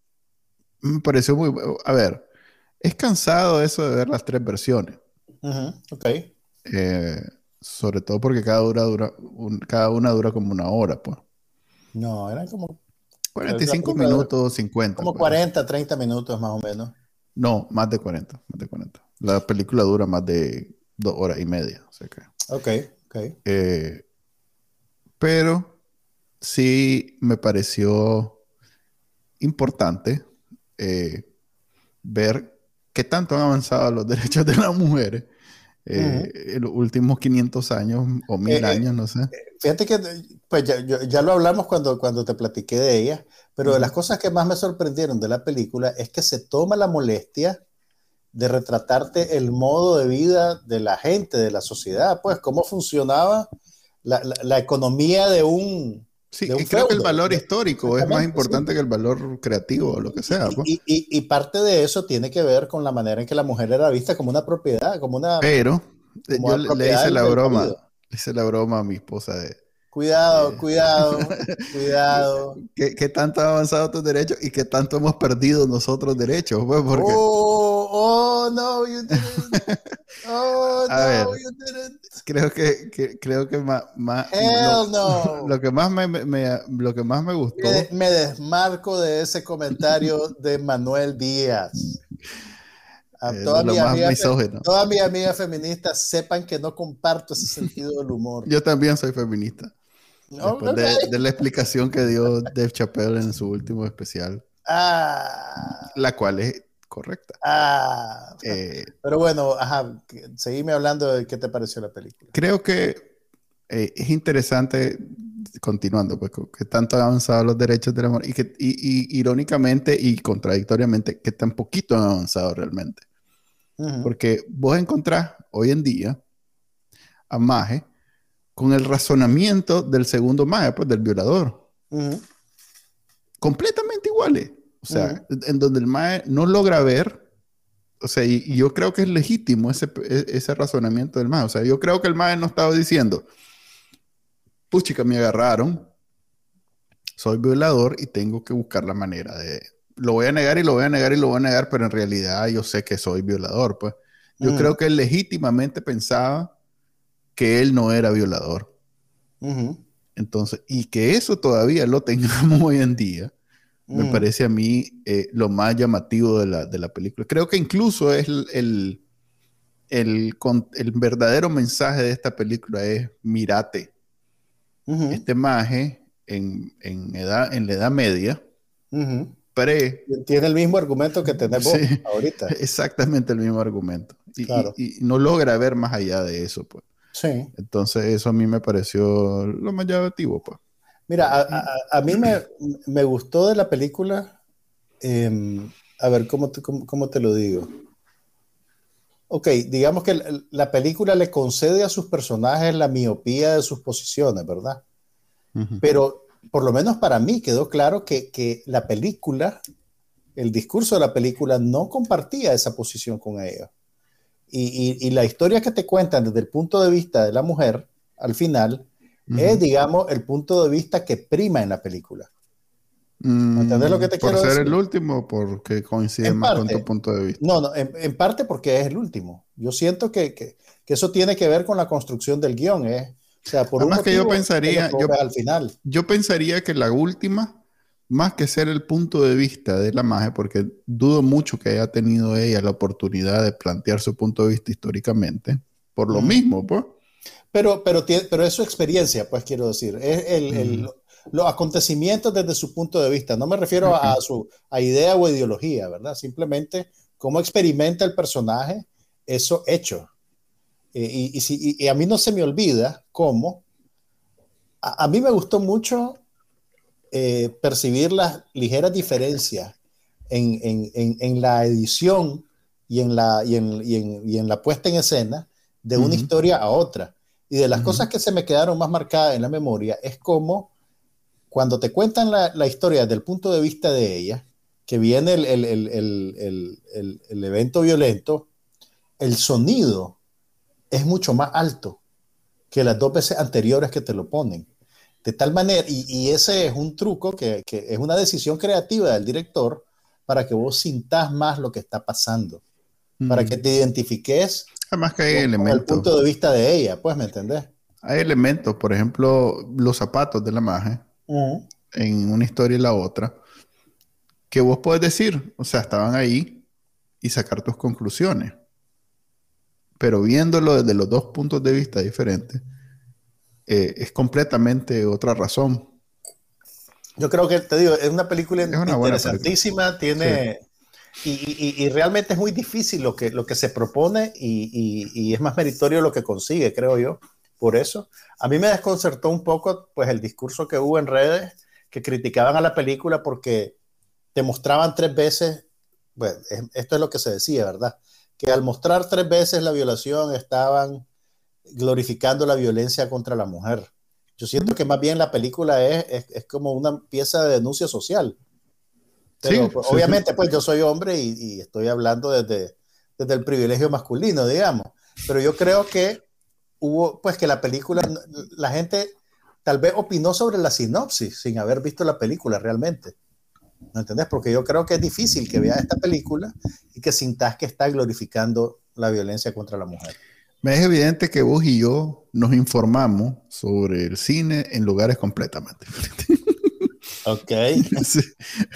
Me pareció muy bueno. A ver, es cansado eso de ver las tres versiones.
Ujú, ok.
Eh, sobre todo porque cada, dura, dura un- cada una dura como una hora, pues.
No, eran como
45
película dura
minutos, 50.
Como
pues.
40, 30 minutos más o menos.
No, más de 40, más de 40. La película dura más de dos horas y media. O sea que,
Ok, ok.
eh, pero sí me pareció importante eh, ver qué tanto han avanzado los [laughs] derechos de las mujeres eh, en los últimos 500 años o mil
Eh,
años, no sé.
Fíjate que pues ya, ya lo hablamos cuando, cuando te platiqué de ella, pero de las cosas que más me sorprendieron de la película es que se toma la molestia de retratarte el modo de vida de la gente, de la sociedad, pues cómo funcionaba la, la- la economía de un...
Sí,
de un
y creo que el valor histórico es más importante que el valor creativo o lo que sea. pues.
Y, y- y parte de eso tiene que ver con la manera en que la mujer era vista como una propiedad, como una...
Pero eh,
Como
yo le, hice la broma, le hice la broma a mi esposa de
Cuidado,
Eh.
cuidado, [laughs] cuidado.
¿qué, qué tanto han avanzado tus derechos y qué tanto hemos perdido nosotros derechos, pues, porque
Oh, oh, no, you didn't. Oh, [laughs]
ver.
no, you didn't.
creo que, que- creo que más, más
Hell
lo,
no. [laughs]
lo que más me, lo que más me gustó
Me, me desmarco de ese comentario de Manuel Díaz. A
más
amigas,
misógino.
todas mis amigas feministas sepan que no comparto ese sentido del humor.
Yo también soy feminista.
No,
Después de la explicación que dio Dave Chappelle en su último especial,
Ah,
la cual es correcta.
ah. [laughs]
Eh,
Pero bueno, ajá, seguime hablando de qué te pareció la película.
creo que eh, es interesante, continuando, pues, que tanto han avanzado los derechos del amor y que, y, y irónicamente y contradictoriamente, que tan poquito han avanzado realmente. Porque vos encontrás hoy en día a Maje con el razonamiento del segundo mae, pues del violador. Completamente iguales. O sea, en donde el mae no logra ver. O sea, y, y yo creo que es legítimo ese, e- ese razonamiento del mae. O sea, yo creo que el mae no estaba diciendo, puchica, me agarraron, soy violador y tengo que buscar la manera de... Lo voy a negar y lo voy a negar y lo voy a negar, pero en realidad yo sé que soy violador, pues. Yo
Mm.
creo que él legítimamente pensaba que él no era violador. Entonces, y que eso todavía lo tengamos [laughs] hoy en día, me
Mm.
parece a mí eh, lo más llamativo de la, de la película. Creo que incluso es el, el, el con- el verdadero mensaje de esta película es, mírate,
Ujú.
este maje en, en, edad, en la Edad Media, pre,
Tiene el mismo argumento que tenés vos
Sí.
ahorita. [laughs]
exactamente el mismo argumento. Y,
Claro.
y- y no logra ver más allá de eso, pues.
Sí.
Entonces eso a mí me pareció lo más llamativo, pues.
Mira, a, a- a mí me, me gustó de la película. em, a ver, ¿cómo te, cómo, cómo te lo digo? Ok, digamos que la película le concede a sus personajes la miopía de sus posiciones, ¿verdad? Pero por lo menos para mí quedó claro que, que la película, el discurso de la película no compartía esa posición con ellos. Y, y- y la historia que te cuentan desde el punto de vista de la mujer, al final, Es, digamos, el punto de vista que prima en la película.
Mm,
¿Entendés lo que te
¿Por
quiero
ser
decir?
el último porque coincide
En
más con tu punto de vista?
No, no, en, en parte porque es el último. Yo siento que, que- que eso tiene que ver con la construcción del guion. ¿eh? O sea, por un
Además que yo pensaría-
que
yo-
al final.
Yo pensaría que la última, más que ser el punto de vista de la magia, porque dudo mucho que haya tenido ella la oportunidad de plantear su punto de vista históricamente, por lo mismo, pues.
Pero, pero, pero es su experiencia, pues quiero decir. Es el, los acontecimientos desde su punto de vista. No me refiero a, a su a idea o ideología, ¿verdad? Simplemente cómo experimenta el personaje eso hecho. Eh, y, y, si- y- a mí no se me olvida cómo. A, a mí me gustó mucho eh, percibir las ligeras diferencias en, en- en- en la edición y en la, y en, y en- y en la puesta en escena de una historia a otra. Y de las cosas que se me quedaron más marcadas en la memoria es como cuando te cuentan la, la historia desde el punto de vista de ella, que viene el, el- el- el- el- el- el evento violento, el sonido es mucho más alto que las dos veces anteriores que te lo ponen. De tal manera, y, y ese es un truco que, que es una decisión creativa del director para que vos sintás más lo que está pasando, para que te identifiques
Además que hay
con el
elementos.
punto de vista de ella, pues, ¿me entendés?
Hay elementos, por ejemplo, los zapatos de la magia en una historia y la otra, que vos podés decir, o sea, estaban ahí y sacar tus conclusiones. Pero viéndolo desde los dos puntos de vista diferentes, eh, es completamente otra razón.
Yo creo que, te digo, es una película
Es una buena
interesantísima, tiene... Y, y- y realmente es muy difícil lo que, lo que se propone y, es más meritorio lo que consigue, creo yo. Por eso, a mí me desconcertó un poco pues el discurso que hubo en redes que criticaban a la película porque te mostraban tres veces, bueno, es- esto es lo que se decía, ¿verdad? Que al mostrar tres veces la violación estaban glorificando la violencia contra la mujer. Yo siento que más bien la película es, es, es como una pieza de denuncia social. Pero
Sí,
pues,
sí,
obviamente, pues yo soy hombre y, y estoy hablando desde, desde el privilegio masculino, digamos. Pero yo creo que hubo, pues que la película, la gente tal vez opinó sobre la sinopsis sin haber visto la película realmente. ¿Me entendés? Porque yo creo que es difícil que veas esta película y que sintas que está glorificando la violencia contra la mujer.
Me es evidente que vos y yo nos informamos sobre el cine en lugares completamente [laughs] diferentes.
Ok. [laughs]
Sí,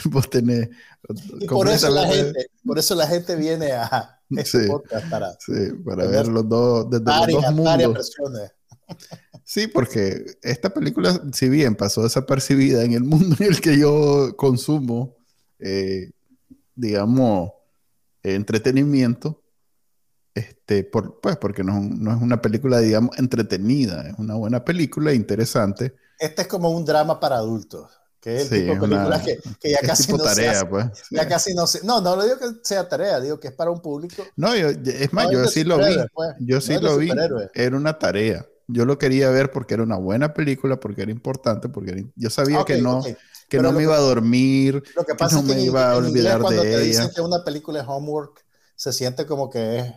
vos tenés...
Y por eso, la gente, por eso la gente viene a este
Sí.
podcast para
Sí, para ver los dos, desde
varias,
los dos mundos.
versiones.
Sí, porque esta película, si bien pasó desapercibida en el mundo [laughs] en el que yo consumo, eh, digamos, entretenimiento, este, por, pues porque no, no es una película, digamos, entretenida, es una buena película, interesante.
Este es como un drama para adultos, que es el
Sí,
tipo de películas que, que ya casi no se
tarea,
hace-
pues.
ya casi no se, no, no lo digo que sea tarea, digo que es para un público.
No, yo- es más,
no
yo
de
sí lo vi,
pues,
yo
no
sí
de
lo vi, era una tarea. Yo lo quería ver porque era una buena película, porque era importante, porque era- yo sabía
Ok,
que no,
ok.
que
Pero
no me
que-
iba a dormir,
Lo que
que
pasa
no
es que
me iba a olvidar
cuando te
de
dicen
ella.
que una película es homework, se siente como que es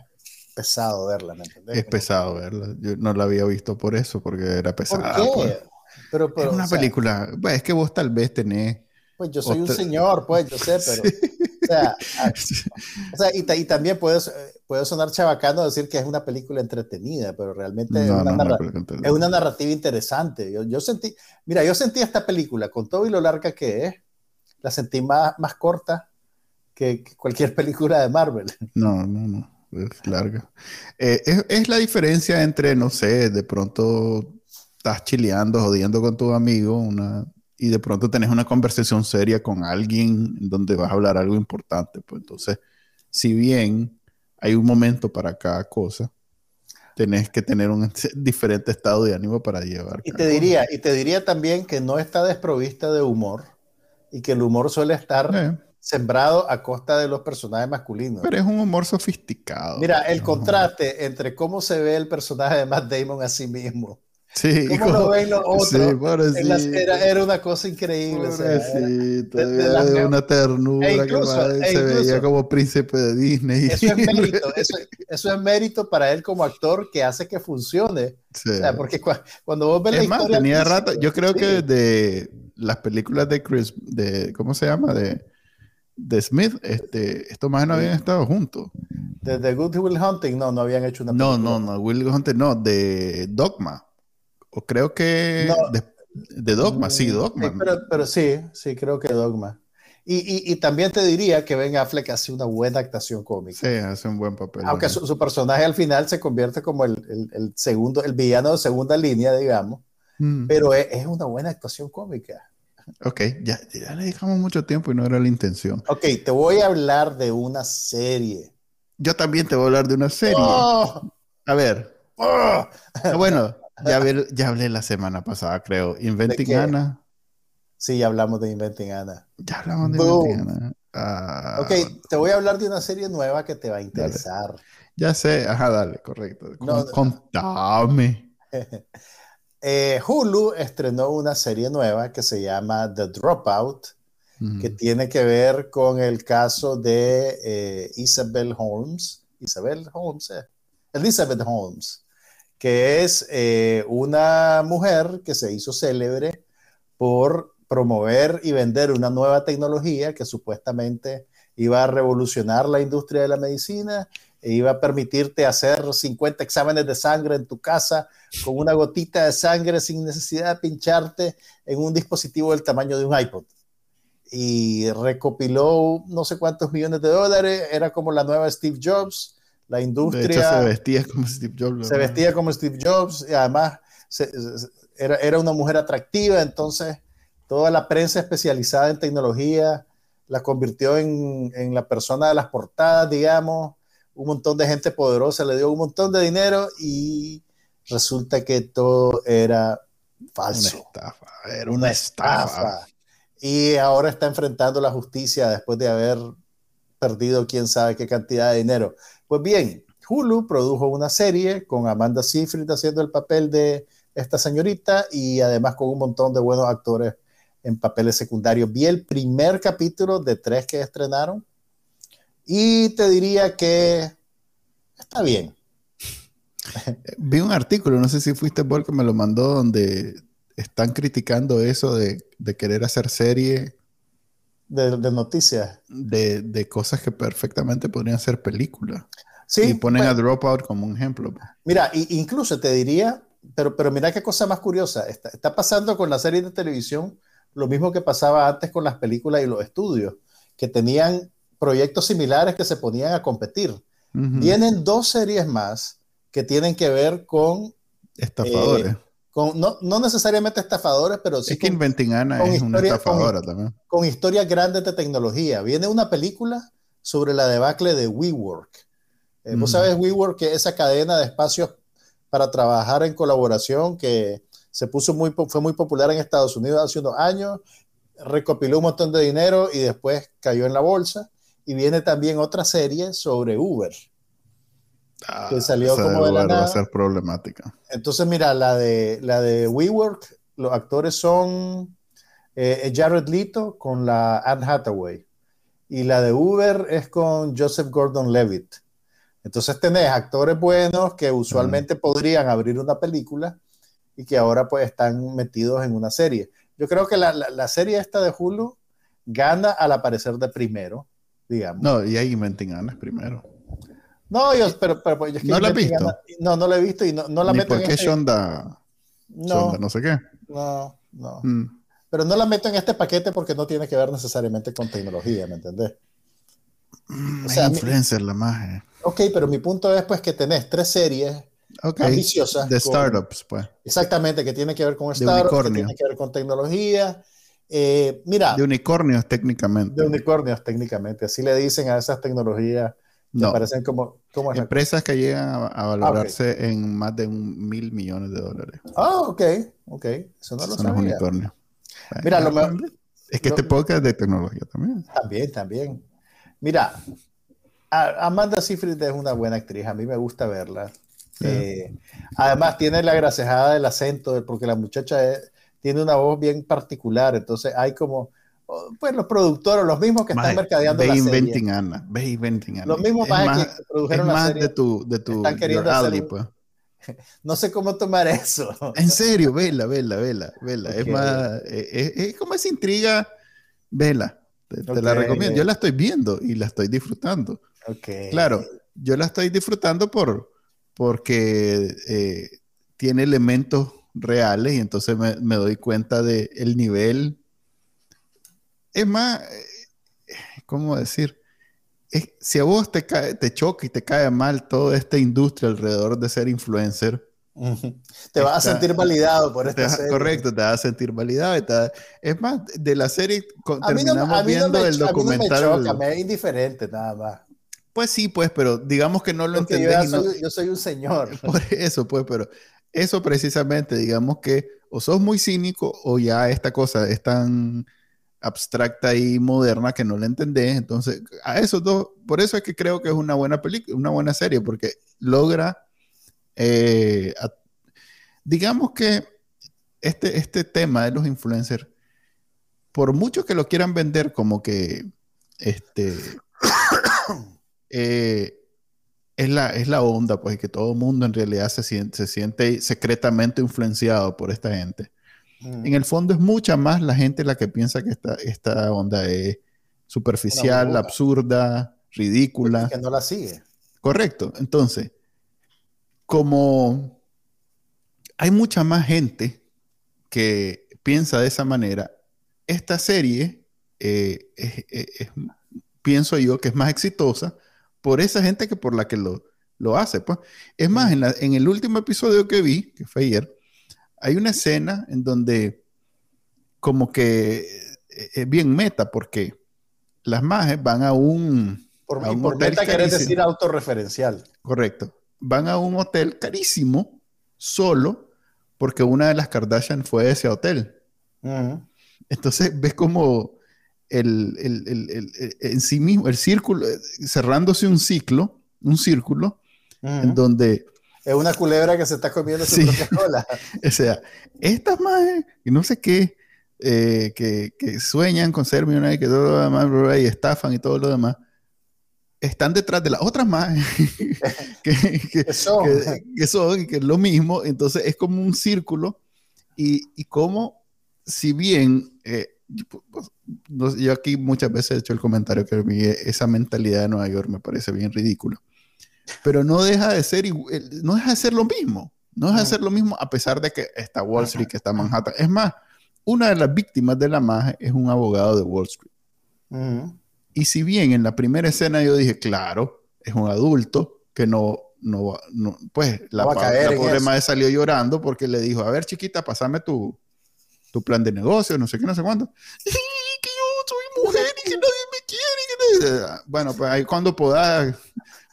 pesado verla, ¿me entiendes?
Es pesado verla. Yo no la había visto por eso, porque era
¿Por
pesada.
qué?
pues.
Pero, pero,
es una
o sea,
película. Pues, es que vos tal vez tenés.
Pues yo soy un señor, pues yo sé, pero, o sea, a- [laughs] o sea, y, y también puede, puede sonar chabacano decir que es una película entretenida, pero realmente es,
No,
una
no, no,
es una narrativa interesante. Yo, yo sentí, mira, yo sentí esta película, con todo y lo larga que es, la sentí más, más corta que, que cualquier [laughs] película de Marvel.
No, no, no. Es larga. Eh, es, es la diferencia entre, no sé, de pronto estás chileando, jodiendo con tu amigo, una, y de pronto tenés una conversación seria con alguien donde vas a hablar algo importante. Pues entonces, si bien hay un momento para cada cosa, tenés que tener un [laughs] diferente estado de ánimo para llevar.
Y te
cosa.
diría, y te diría también que no está desprovista de humor y que el humor suele estar
Eh,
sembrado a costa de los personajes masculinos.
pero es un humor sofisticado.
Mira, el
¿no?
contraste entre cómo se ve el personaje de Matt Damon a sí mismo,
Sí,
cómo [laughs] lo ven los otros,
sí,
en las- era, era una cosa increíble. o sea, era- de- de
de una ternura
E
que
incluso-
madre,
e
se veía como príncipe de Disney.
eso es mérito, [laughs] eso, eso es mérito para él como actor que hace que funcione.
Sí.
O sea, porque cua- cuando vos ves la
es más,
historia
tenía
principio,
rato. Yo creo
sí,
que de las películas de Chris, de ¿cómo se llama? De, de Smith, este, estos más no habían estado juntos.
de The Good Will Hunting, no, no habían hecho una
No,
película.
no, no, Will Hunter, no, de Dogma. O creo que
No.
de, de Dogma, sí, Dogma.
Sí, pero, pero sí, sí, creo que Dogma. Y, y, y también te diría que Ben Affleck hace una buena actuación cómica.
Sí, hace un buen papel.
Aunque su, su personaje al final se convierte como el, el- el segundo, el villano de segunda línea, digamos,
Mm.
pero es, es una buena actuación cómica.
Ok, ya, ya le dejamos mucho tiempo y no era la intención.
Ok, te voy a hablar de una serie.
Yo también te voy a hablar de una serie.
¡Oh!
A ver,
¡Oh!
ah, bueno, [laughs] ya, hablé- ya hablé la semana pasada, creo. Inventing? Anna.
Sí, ya hablamos de Inventing Anna.
Ya hablamos de
Boom.
Inventing Anna. Ah,
Ok, te voy a hablar de una serie nueva que te va a interesar.
Ya sé, ajá, dale, correcto.
No.
contame. [laughs]
Eh, Hulu estrenó una serie nueva que se llama The Dropout,
Mm.
que tiene que ver con el caso de eh, Isabel Holmes. Isabel Holmes, eh, Elizabeth Holmes, que es eh, una mujer que se hizo célebre por promover y vender una nueva tecnología que supuestamente iba a revolucionar la industria de la medicina e iba a permitirte hacer 50 exámenes de sangre en tu casa con una gotita de sangre sin necesidad de pincharte en un dispositivo del tamaño de un iPod. Y recopiló no sé cuántos millones de dólares, era como la nueva Steve Jobs, la
De hecho,
industria
se vestía como Steve Jobs.
se
¿no?
vestía como Steve Jobs y además se- se- era, era una mujer atractiva, entonces toda la prensa especializada en tecnología la convirtió en, en la persona de las portadas, digamos, un montón de gente poderosa le dio un montón de dinero y resulta que todo era
Una
falso,
estafa. Era una estafa.
Y ahora está enfrentando la justicia después de haber perdido quién sabe qué cantidad de dinero. Pues bien, Hulu produjo una serie con Amanda Seyfried haciendo el papel de esta señorita y además con un montón de buenos actores en papeles secundarios. Vi el primer capítulo de tres que estrenaron y te diría que está bien.
Vi un artículo, no sé si fuiste vos que me lo mandó, donde están criticando eso de querer hacer serie
De, de noticias.
de, de cosas que perfectamente podrían ser películas.
Sí,
y ponen
bueno,
a Dropout como un ejemplo.
Mira, y- incluso te diría, pero, pero mira qué cosa más curiosa, está, está pasando con las series de televisión lo mismo que pasaba antes con las películas y los estudios, que tenían proyectos similares que se ponían a competir.
Ujú.
Vienen dos series más que tienen que ver con,
Estafadores.
Con no, no necesariamente estafadores, pero sí
es que
con,
Inventing Anna
con
es una
historia-
estafadora también.
con historias grandes de tecnología. Viene una película sobre la debacle de WeWork. Eh, Vos
Mm.
sabes, WeWork, que es esa cadena de espacios para trabajar en colaboración que se puso muy, fue muy popular en Estados Unidos hace unos años, recopiló un montón de dinero y después cayó en la bolsa. Y viene también otra serie sobre Uber.
Ah,
que salió
esa
como de la
va a
nada.
ser problemática.
Entonces, mira, la de, la de WeWork, los actores son eh, Jared Leto con la Anne Hathaway. Y la de Uber es con Joseph Gordon-Levitt. Entonces tenés actores buenos que usualmente podrían abrir una película y que ahora pues están metidos en una serie. Yo creo que la, la- la serie esta de Hulu gana al aparecer de primero, digamos.
No, y hay Inventing Anna primero.
No, yo, pero, pero pues, es que
¿No la
Inventing
visto?
No, no la he visto y no, no la
Ni
meto
por
en
qué
este-
Shonda,
No,
Shonda no sé qué.
no, no.
Mm.
Pero no la meto en este paquete porque no tiene que ver necesariamente con tecnología, ¿me entendés?
Mm,
O sea,
es
mi-
influencer la magia.
Ok, pero mi punto es pues que tenés tres series
Ok.
ambiciosas.
De startups, pues.
Exactamente, que tiene que ver con startups, que tiene que ver con tecnología. Eh, mira,
De unicornios técnicamente.
de unicornios técnicamente, así le dicen a esas tecnologías
No.
parecen como... ¿cómo es la-
Empresas que llegan a, a valorarse en más de un mil millones de dólares.
Ah, ok, ok, eso no lo
Son los
sabía.
unicornios.
Mira, lo
Bueno,
me-
es que
lo-
este podcast es de tecnología también.
También, también. Mira, Amanda Seyfried es una buena actriz, a mí me gusta verla. Eh, además, tiene la gracejada del acento, porque la muchacha es- tiene una voz bien particular, entonces hay como, pues los productores, los mismos que están mercadeando
ve
la serie,
Inventing Anna. Ve Inventing Anna.
los mismos majes
más,
que produjeron
es
la
más
serie,
de tu, de tu
están queriendo hacer
alley, pues. [laughs]
no sé cómo tomar eso.
En serio, vela, vela, vela, vela. Es más, eh, es, es como esa intriga, vela. Te, te la recomiendo. Yo la estoy viendo y la estoy disfrutando. Claro, yo la estoy disfrutando por, porque eh, tiene elementos reales y entonces me, me doy cuenta del el nivel. Es más, eh, ¿cómo decir? Es- si a vos te, cae- te choca y te cae mal toda esta industria alrededor de ser influencer.
Te vas a sentir validado por
te
esta
vas-
serie.
correcto, te vas a sentir validado. y te es más, de la serie co-
A mí no,
terminamos
a mí no
viendo
me,
el
a mí no me
documental.
choca, me es indiferente nada más.
Pues sí, pues, pero digamos que no lo
Porque yo,
entendés.
ya
y no-
soy, yo soy un señor. [laughs]
Por eso, pues, pero eso precisamente, digamos que o sos muy cínico o ya esta cosa es tan abstracta y moderna que no la entendés. Entonces, a esos dos, por eso es que creo que es una buena película, una buena serie, porque logra, eh, digamos que este, este tema de los influencers, por mucho que lo quieran vender como que, este, [coughs] eh, es la, es la onda, pues, que todo el mundo en realidad se siente, se siente secretamente influenciado por esta gente. En el fondo es mucha más la gente la que piensa que esta, esta onda es superficial, absurda, ridícula.
que no la sigue.
Correcto. Entonces, como hay mucha más gente que piensa de esa manera, esta serie eh, es- es- es- pienso yo que es más exitosa por esa gente que por la que lo, lo hace. Pues. Es más, en, la- en el último episodio que vi, que fue ayer, hay una escena en donde como que eh, es bien meta porque las majes van a un...
Por,
a un
por
hotel
meta querés decir autorreferencial.
Correcto. Van a un hotel carísimo solo porque una de las Kardashian fue a ese hotel. Entonces ves como el, el- el- en sí mismo, el círculo, eh, cerrándose un ciclo, un círculo, en donde,
Es una culebra que se está comiendo su
Sí.
propia cola. [laughs]
o sea, estas y no sé qué, eh, que, que sueñan con ser millonarios y que todo lo demás, bla, bla, y estafan y todo lo demás, están detrás de las otras más [laughs] que, que-
Que son.
que, son que es lo mismo, entonces es como un círculo y, y como si bien eh, yo, pues, sé, yo aquí muchas veces he hecho el comentario que esa mentalidad de Nueva York me parece bien ridícula, pero no deja de ser eh, no deja de ser lo mismo, no deja de ser lo mismo a pesar de que está Wall Street, que está Manhattan, es más, una de las víctimas de la magia es un abogado de Wall Street. Y si bien en la primera escena yo dije, claro, es un adulto que no, no, pues la,
No
la pobre madre salió llorando porque le dijo, a ver chiquita, pasame tu, tu plan de negocio, no sé qué, no sé cuándo. Y que yo soy mujer y que nadie me quiere. que nadie-". Bueno, pues ahí cuando puedas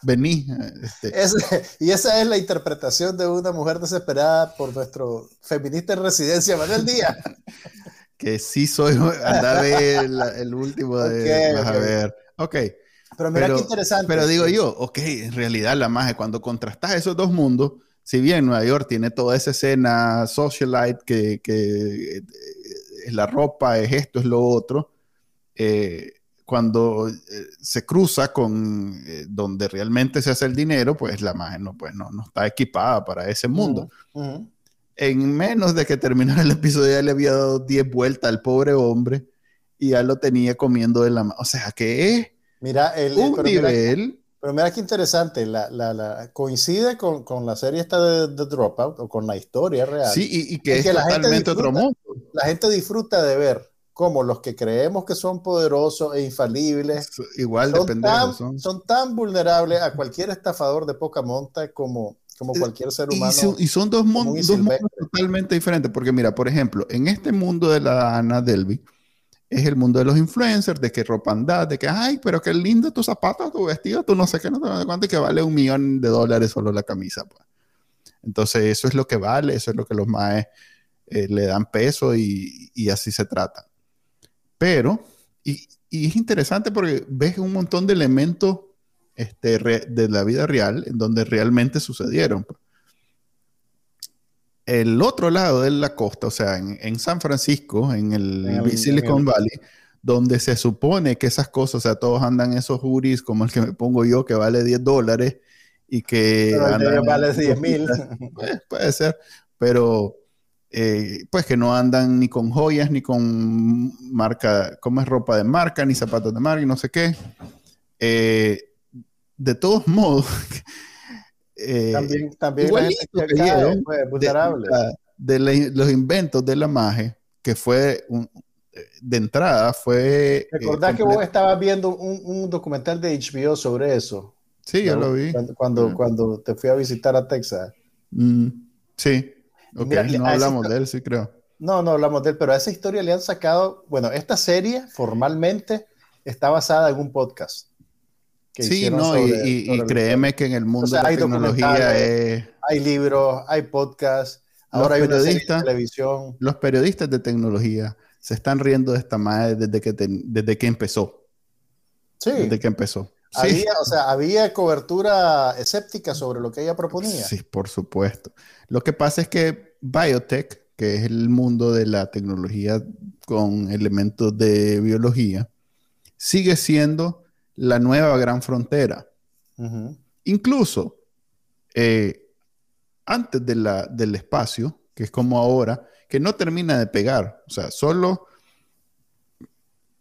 venir. Este,
Ese- [laughs] y esa es la interpretación de una mujer desesperada por nuestro feminista en residencia, Manuel Díaz. [laughs]
que sí soy, anda a ver el, el último de,
Ok,
vas a
ok.
ver. Ok,
Pero mira qué interesante.
Pero digo yo, ok, en realidad la magia, cuando contrastas esos dos mundos, si bien Nueva York tiene toda esa escena socialite que, que es la ropa, es esto, es lo otro, eh, cuando eh, se cruza con eh, donde realmente se hace el dinero, pues la magia no, pues no, no está equipada para ese mundo. En menos de que terminara el episodio, ya le había dado 10 vueltas al pobre hombre y ya lo tenía comiendo de la mano. O sea, que es
mira, el,
un nivel...
pero mira qué interesante, la, la, la coincide con, con, la serie esta de The Dropout o con la historia real.
Sí, y, y que es, totalmente otro mundo.
La gente disfruta de ver como los que creemos que son poderosos e infalibles,
igual son,
tan, son. tan vulnerables a cualquier estafador de poca monta como, como eh, cualquier ser humano.
Y, son, dos, mundos totalmente diferentes, porque mira, por ejemplo, en este mundo de la Ana Delby, es el mundo de los influencers, de que ropa anda, de que, ay, pero qué lindo tus zapatos, tu vestido, tú no sé qué, no te cuánto, que vale un millón de dólares solo la camisa. Pues. Entonces, eso es lo que vale, eso es lo que los maes eh, le dan peso y, y así se trata. Pero, y, es interesante porque ves un montón de elementos este, de la vida real en donde realmente sucedieron. Pues. El otro lado de la costa, o sea, en, San Francisco, en el, Silicon Valley, donde se supone que esas cosas, o sea, todos andan esos juris como el que me pongo yo, que vale 10 dólares y que...
vale 10 mil.
Pues, puede ser, pero eh, pues que no andan ni con joyas, ni con marca, como es ropa de marca, ni zapatos de marca, y no sé qué. Eh, de todos modos, [laughs]
eh, también, también
de, los inventos de la magia, que fue de entrada, fue...
¿Recordás que vos estabas viendo un, documental de HBO sobre eso?
Sí, ya lo vi.
Cuando, cuando, te fui a visitar a Texas.
Mm, sí no hablamos de él, sí creo.
No, no hablamos de él, pero a esa historia le han sacado, bueno, esta serie formalmente está basada en un podcast.
sí, no, y, créeme que en el mundo de la tecnología es...
Hay libros, hay podcasts, ahora hay una televisión.
Los periodistas de tecnología se están riendo de esta madre desde que, desde que empezó.
Sí.
Desde que empezó.
Había, o sea, había cobertura escéptica sobre lo que ella proponía.
Sí, por supuesto. Lo que pasa es que biotech, que es el mundo de la tecnología con elementos de biología, sigue siendo la nueva gran frontera. Incluso eh, antes de la, del espacio, que es como ahora, que no termina de pegar. O sea, solo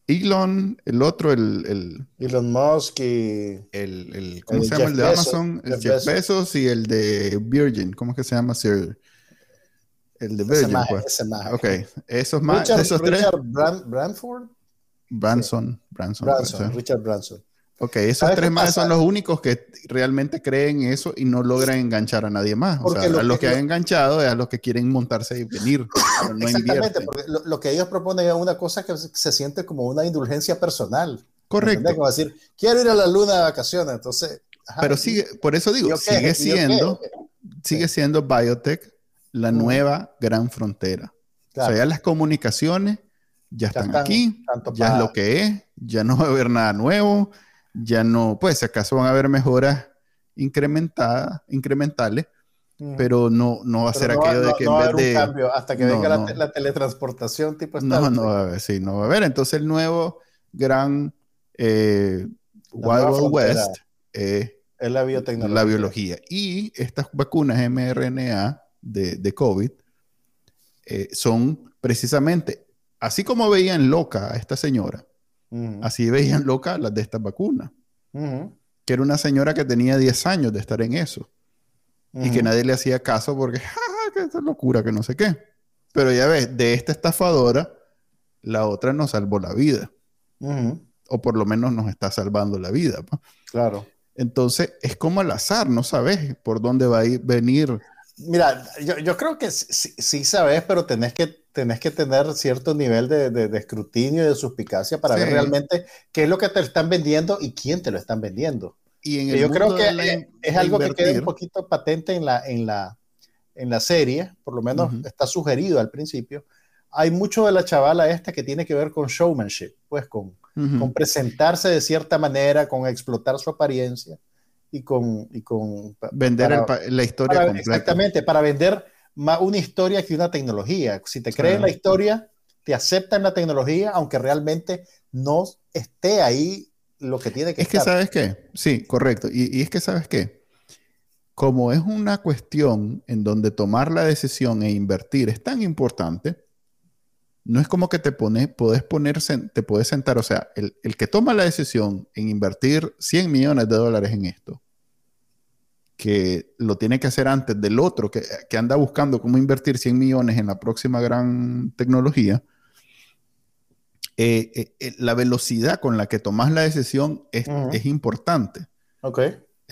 Elon, el otro, el, el
Elon Musk y
el, el ¿cómo se llama? el de Amazon, el Jeff Bezos. y el de Virgin, ¿cómo es que se llama? El de Virgin.
Ese
pues. Ok, esos más, esos tres.
Richard Branford.
Branson, Branson.
Branson Richard Branson.
Ok, esos tres más son los únicos que realmente creen eso y no logran enganchar a nadie más. o sea, a los que, han enganchado es a los que quieren montarse y venir. no
Exactamente, porque lo, que ellos proponen es una cosa que se siente como una indulgencia personal.
Correcto.
Como decir, quiero ir a la luna de vacaciones, entonces...
Pero sigue, por eso digo, sigue siendo, sigue siendo biotech la nueva gran frontera. O sea, ya las comunicaciones ya, están, aquí, ya es lo que es, ya no va a haber nada nuevo, ya no, pues si acaso van a haber mejoras incrementadas, incrementales, mm. pero no, no va a ser aquello de que
en
vez de...
cambio hasta que venga la, teletransportación tipo
No, no va a haber, sí, no va a haber. Entonces el nuevo gran eh, Wild, West es
la biotecnología.
La biología. Y estas vacunas mRNA de, de COVID eh, son precisamente, así como veían loca a esta señora, Así veían loca las de estas vacunas. Que era una señora que tenía 10 años de estar en eso. Y que nadie le hacía caso porque, [laughs] que es locura, que no sé qué. Pero ya ves, de esta estafadora, la otra nos salvó la vida. O por lo menos nos está salvando la vida.
Claro.
Entonces, es como al azar, no sabes por dónde va a ir, venir.
Mira, yo, yo creo que sí, sí, sabes, pero tenés que tenés que tener cierto nivel de, de, escrutinio y de suspicacia para ver realmente qué es lo que te están vendiendo y quién te lo están vendiendo.
Y en
yo creo que es algo que queda un poquito patente en la, en la, en la serie, por lo menos está sugerido al principio. Hay mucho de la chavala esta que tiene que ver con showmanship, pues con, con presentarse de cierta manera, con explotar su apariencia y con... Y con
vender la historia
completa. Exactamente, para vender más una historia que una tecnología. Si te creen la historia, te aceptan la tecnología, aunque realmente no esté ahí lo que tiene que
es
estar.
Es que, ¿sabes qué? Sí, correcto. Y, y es que, ¿sabes qué? Como es una cuestión en donde tomar la decisión e invertir es tan importante, no es como que te pones, puedes ponerse, te puedes sentar, o sea, el, que toma la decisión en invertir 100 millones de dólares en esto, que lo tiene que hacer antes del otro que, anda buscando cómo invertir 100 millones en la próxima gran tecnología, eh, eh, eh, la velocidad con la que tomas la decisión es, es importante.
Ok.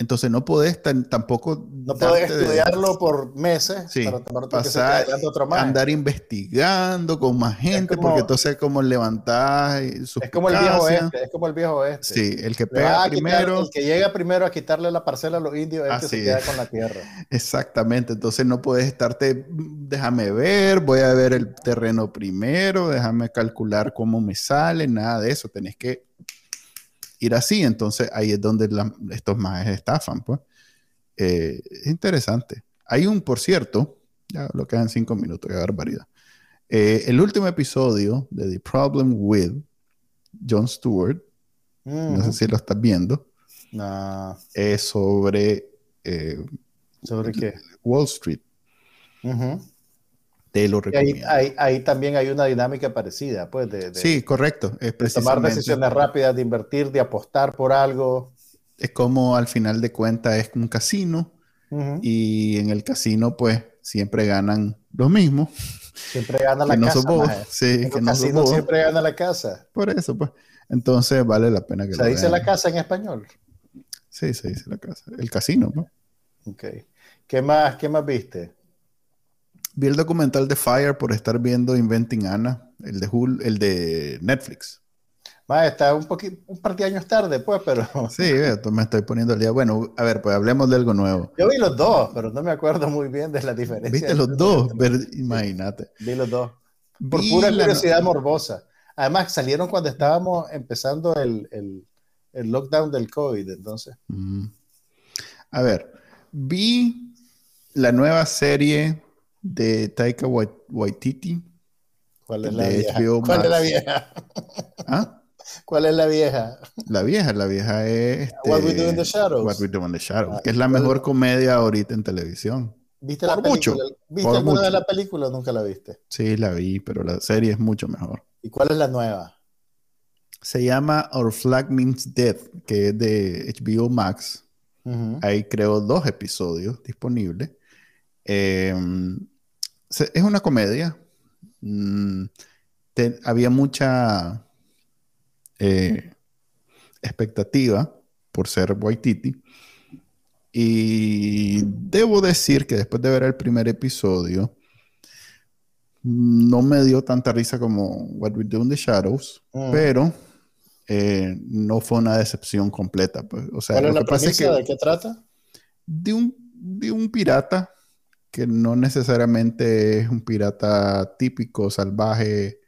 Entonces no podés tampoco...
No podés estudiarlo por meses
para pasar, otro más. andar investigando con más gente, porque entonces como levantar
Es como el viejo oeste, es como el viejo oeste.
Sí, el que pega primero...
el que llega primero a quitarle la parcela a los indios es el que se queda con la tierra.
Exactamente, entonces no puedes estarte, déjame ver, voy a ver el terreno primero, déjame calcular cómo me sale, nada de eso, tenés que ir así. Entonces ahí es donde estos más estafan, pues. Eh, es interesante. Hay un, por cierto, ya lo quedan cinco minutos, qué barbaridad. Eh, el último episodio de The Problem with John Stewart, no sé si lo estás viendo, es sobre... Eh,
¿Sobre qué?
Wall Street. Te lo recomiendo.
Ahí, también hay una dinámica parecida, pues, de,
sí, correcto.
Es tomar decisiones rápidas, de invertir, de apostar por algo.
Es como al final de cuentas es un casino y en el casino, pues, siempre ganan los mismos.
Siempre gana la casa.
No sí,
que no siempre gana la casa.
Por eso, pues. Entonces vale la pena que
¿Se dice la casa en español?
Sí, se dice la casa. El casino, ¿no?
Ok. ¿Qué más, qué más viste?
Vi el documental de Fire por estar viendo Inventing Anna, el de el de Netflix.
Va, está un poquito, un par de años tarde, pues, pero. [laughs]
Sí, me estoy poniendo al día. Bueno, a ver, pues hablemos de algo nuevo.
Yo vi los dos, pero no me acuerdo muy bien de la diferencia.
¿Viste los dos? Imagínate.
Vi los dos. Por pura curiosidad morbosa. Además, salieron cuando estábamos empezando el, el, lockdown del COVID, entonces.
Mm. A ver, vi la nueva serie de Taika Waititi.
¿Cuál es la vieja? ¿Cuál es la vieja?
¿Ah? [laughs]
¿Cuál es la vieja?
La vieja, la vieja es...
Este, What We Do in the Shadows.
What We Do in the Shadows, que es la mejor comedia ahorita en televisión.
¿Viste la mucho. ¿Viste alguna de la película o nunca la viste?
Sí, la vi, pero la serie es mucho mejor.
¿Y cuál es la nueva?
Se llama Our Flag Means Death, que es de HBO Max. Ahí creo dos episodios disponibles. Eh, es una comedia. Mm, había mucha eh, expectativa por ser Waititi. Y debo decir que después de ver el primer episodio, no me dio tanta risa como What We Do in the Shadows, mm. pero eh, no fue una decepción completa. Pues. O sea,
¿Cuál es la premisa? ¿De qué trata?
De un, de un pirata que no necesariamente es un pirata típico, salvaje.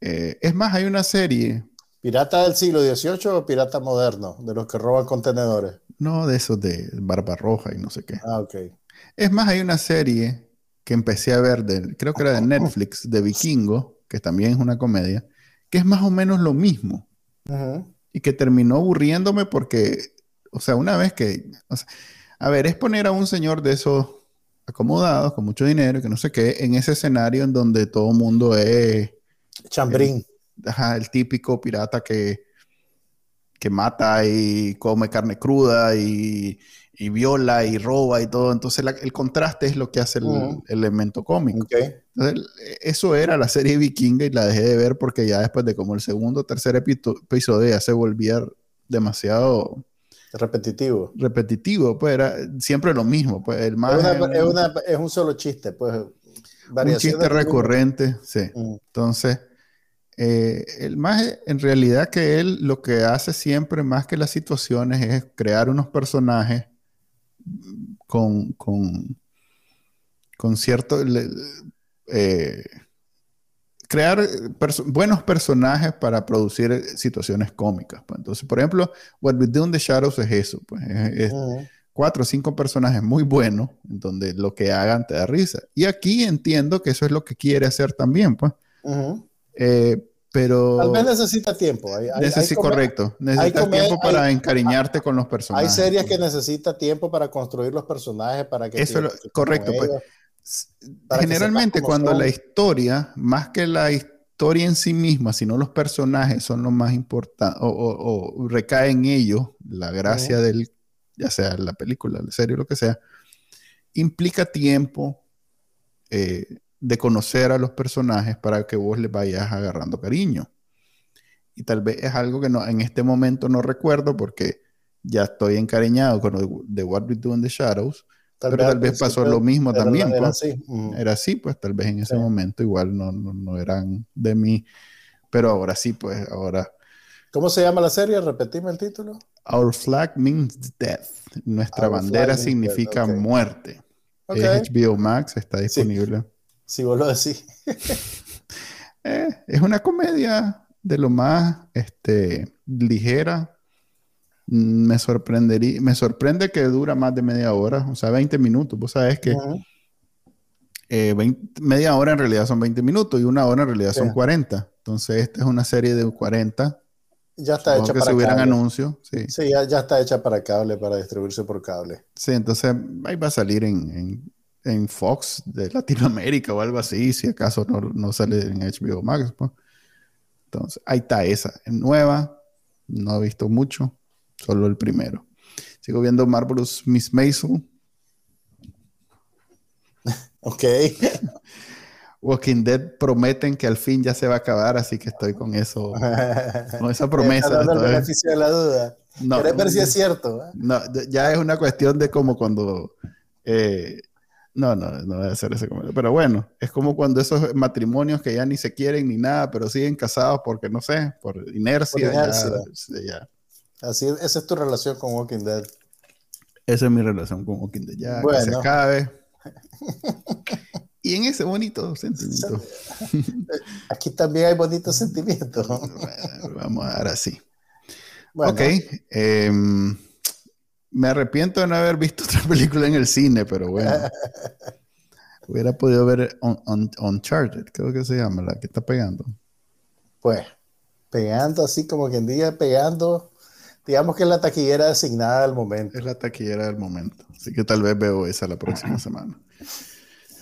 Eh, es más, hay una serie.
¿Pirata del siglo XVIII o pirata moderno? De los que roban contenedores.
No, de esos de barba roja y no sé qué.
Ah, ok.
Es más, hay una serie que empecé a ver, de, creo que era de [laughs] Netflix, de Vikingo, que también es una comedia, que es más o menos lo mismo. Y que terminó aburriéndome porque, o sea, una vez que, a ver, es poner a un señor de esos acomodados, con mucho dinero, que no sé qué, en ese escenario en donde todo el mundo es...
Chambrín.
El, típico pirata que, que mata y come carne cruda y, viola y roba y todo. Entonces el contraste es lo que hace el, elemento cómico. eso era la serie vikinga y la dejé de ver porque ya después de como el segundo o tercer episodio ya se volvía demasiado
Repetitivo.
Repetitivo, pues era siempre lo mismo. Pues el más
es, un solo chiste, pues.
Un chiste recurrente, sí. Mm. Entonces, eh, el más en realidad que él lo que hace siempre, más que las situaciones, es crear unos personajes con, con, con cierto. Eh, crear buenos personajes para producir situaciones cómicas. Pues. Entonces, por ejemplo, What We Do in the Shadows es eso. Pues. Es, cuatro o cinco personajes muy buenos, en donde lo que hagan te da risa. Y aquí entiendo que eso es lo que quiere hacer también, pues. Eh, pero...
Tal vez necesita tiempo.
Hay, correcto. Necesita tiempo para encariñarte con los personajes.
Hay series que necesita tiempo para construir los personajes, para que...
Eso es correcto. Pues, generalmente cuando la historia, más que la historia en sí misma, sino los personajes son lo más importante, o, recae en ellos la gracia del ya sea la película, la serie, lo que sea, implica tiempo eh, de conocer a los personajes para que vos les vayas agarrando cariño. Y tal vez es algo que no, en este momento no recuerdo porque ya estoy encariñado con The What We Do in the Shadows, pero tal vez pasó lo mismo también. Era, pues. así. era, así. pues tal vez en ese momento igual no, no, eran de mí, pero ahora sí, pues ahora.
¿Cómo se llama la serie? Repetime el título.
Our flag means death. Nuestra bandera significa muerte. HBO Max está disponible.
Si vos lo decís. [laughs]
Eh, es una comedia de lo más este, ligera. Me sorprendería, me sorprende que dura más de media hora, o sea, 20 minutos. Vos sabés que eh, media hora en realidad son 20 minutos y una hora en realidad son 40. Entonces, esta es una serie de 40
ya está hecha
que para subieran anuncios, sí.
Sí, ya, está hecha para cable, para distribuirse por cable.
Sí, entonces ahí va a salir en, Fox de Latinoamérica o algo así, si acaso no, sale en HBO Max. Pues. Entonces, ahí está esa. Es nueva, no he visto mucho, solo el primero. Sigo viendo Marvelous Miss Maisel. [laughs]
ok. [laughs]
Walking Dead prometen que al fin ya se va a acabar, así que estoy con eso, con esa [laughs] promesa.
dando el beneficio de la duda. No, ver si es cierto.
¿eh? No, ya es una cuestión de como cuando... Eh, no, no, no voy a hacer ese comentario. Pero bueno, es como cuando esos matrimonios que ya ni se quieren ni nada, pero siguen casados porque, no sé, por inercia. Ya,
Así, esa es tu relación con Walking Dead.
Esa es mi relación con Walking Dead. Ya que se acabe. [laughs] Y en ese bonito sentimiento. [laughs]
Aquí también hay bonitos sentimientos. [laughs]
vamos a dar así. Ok. Em, me arrepiento de no haber visto otra película en el cine, pero bueno. Hubiera podido ver Uncharted, creo que se llama, la que está pegando.
Pues, pegando así como quien diga, pegando. Digamos que es la taquillera designada del momento.
Es la taquillera del momento. Así que tal vez veo esa la próxima semana.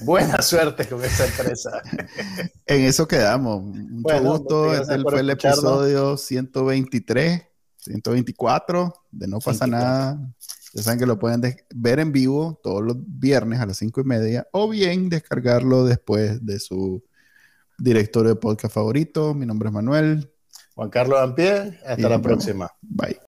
Buena suerte con esa empresa. [laughs]
en eso quedamos. Mucho gusto. Este fue el episodio 123, 124 de No pasa nada. Ya saben que lo pueden ver en vivo todos los viernes a las 5 y media o bien descargarlo después de su directorio de podcast favorito. Mi nombre es Manuel.
Juan Carlos Ampie. Hasta la próxima.
Bye.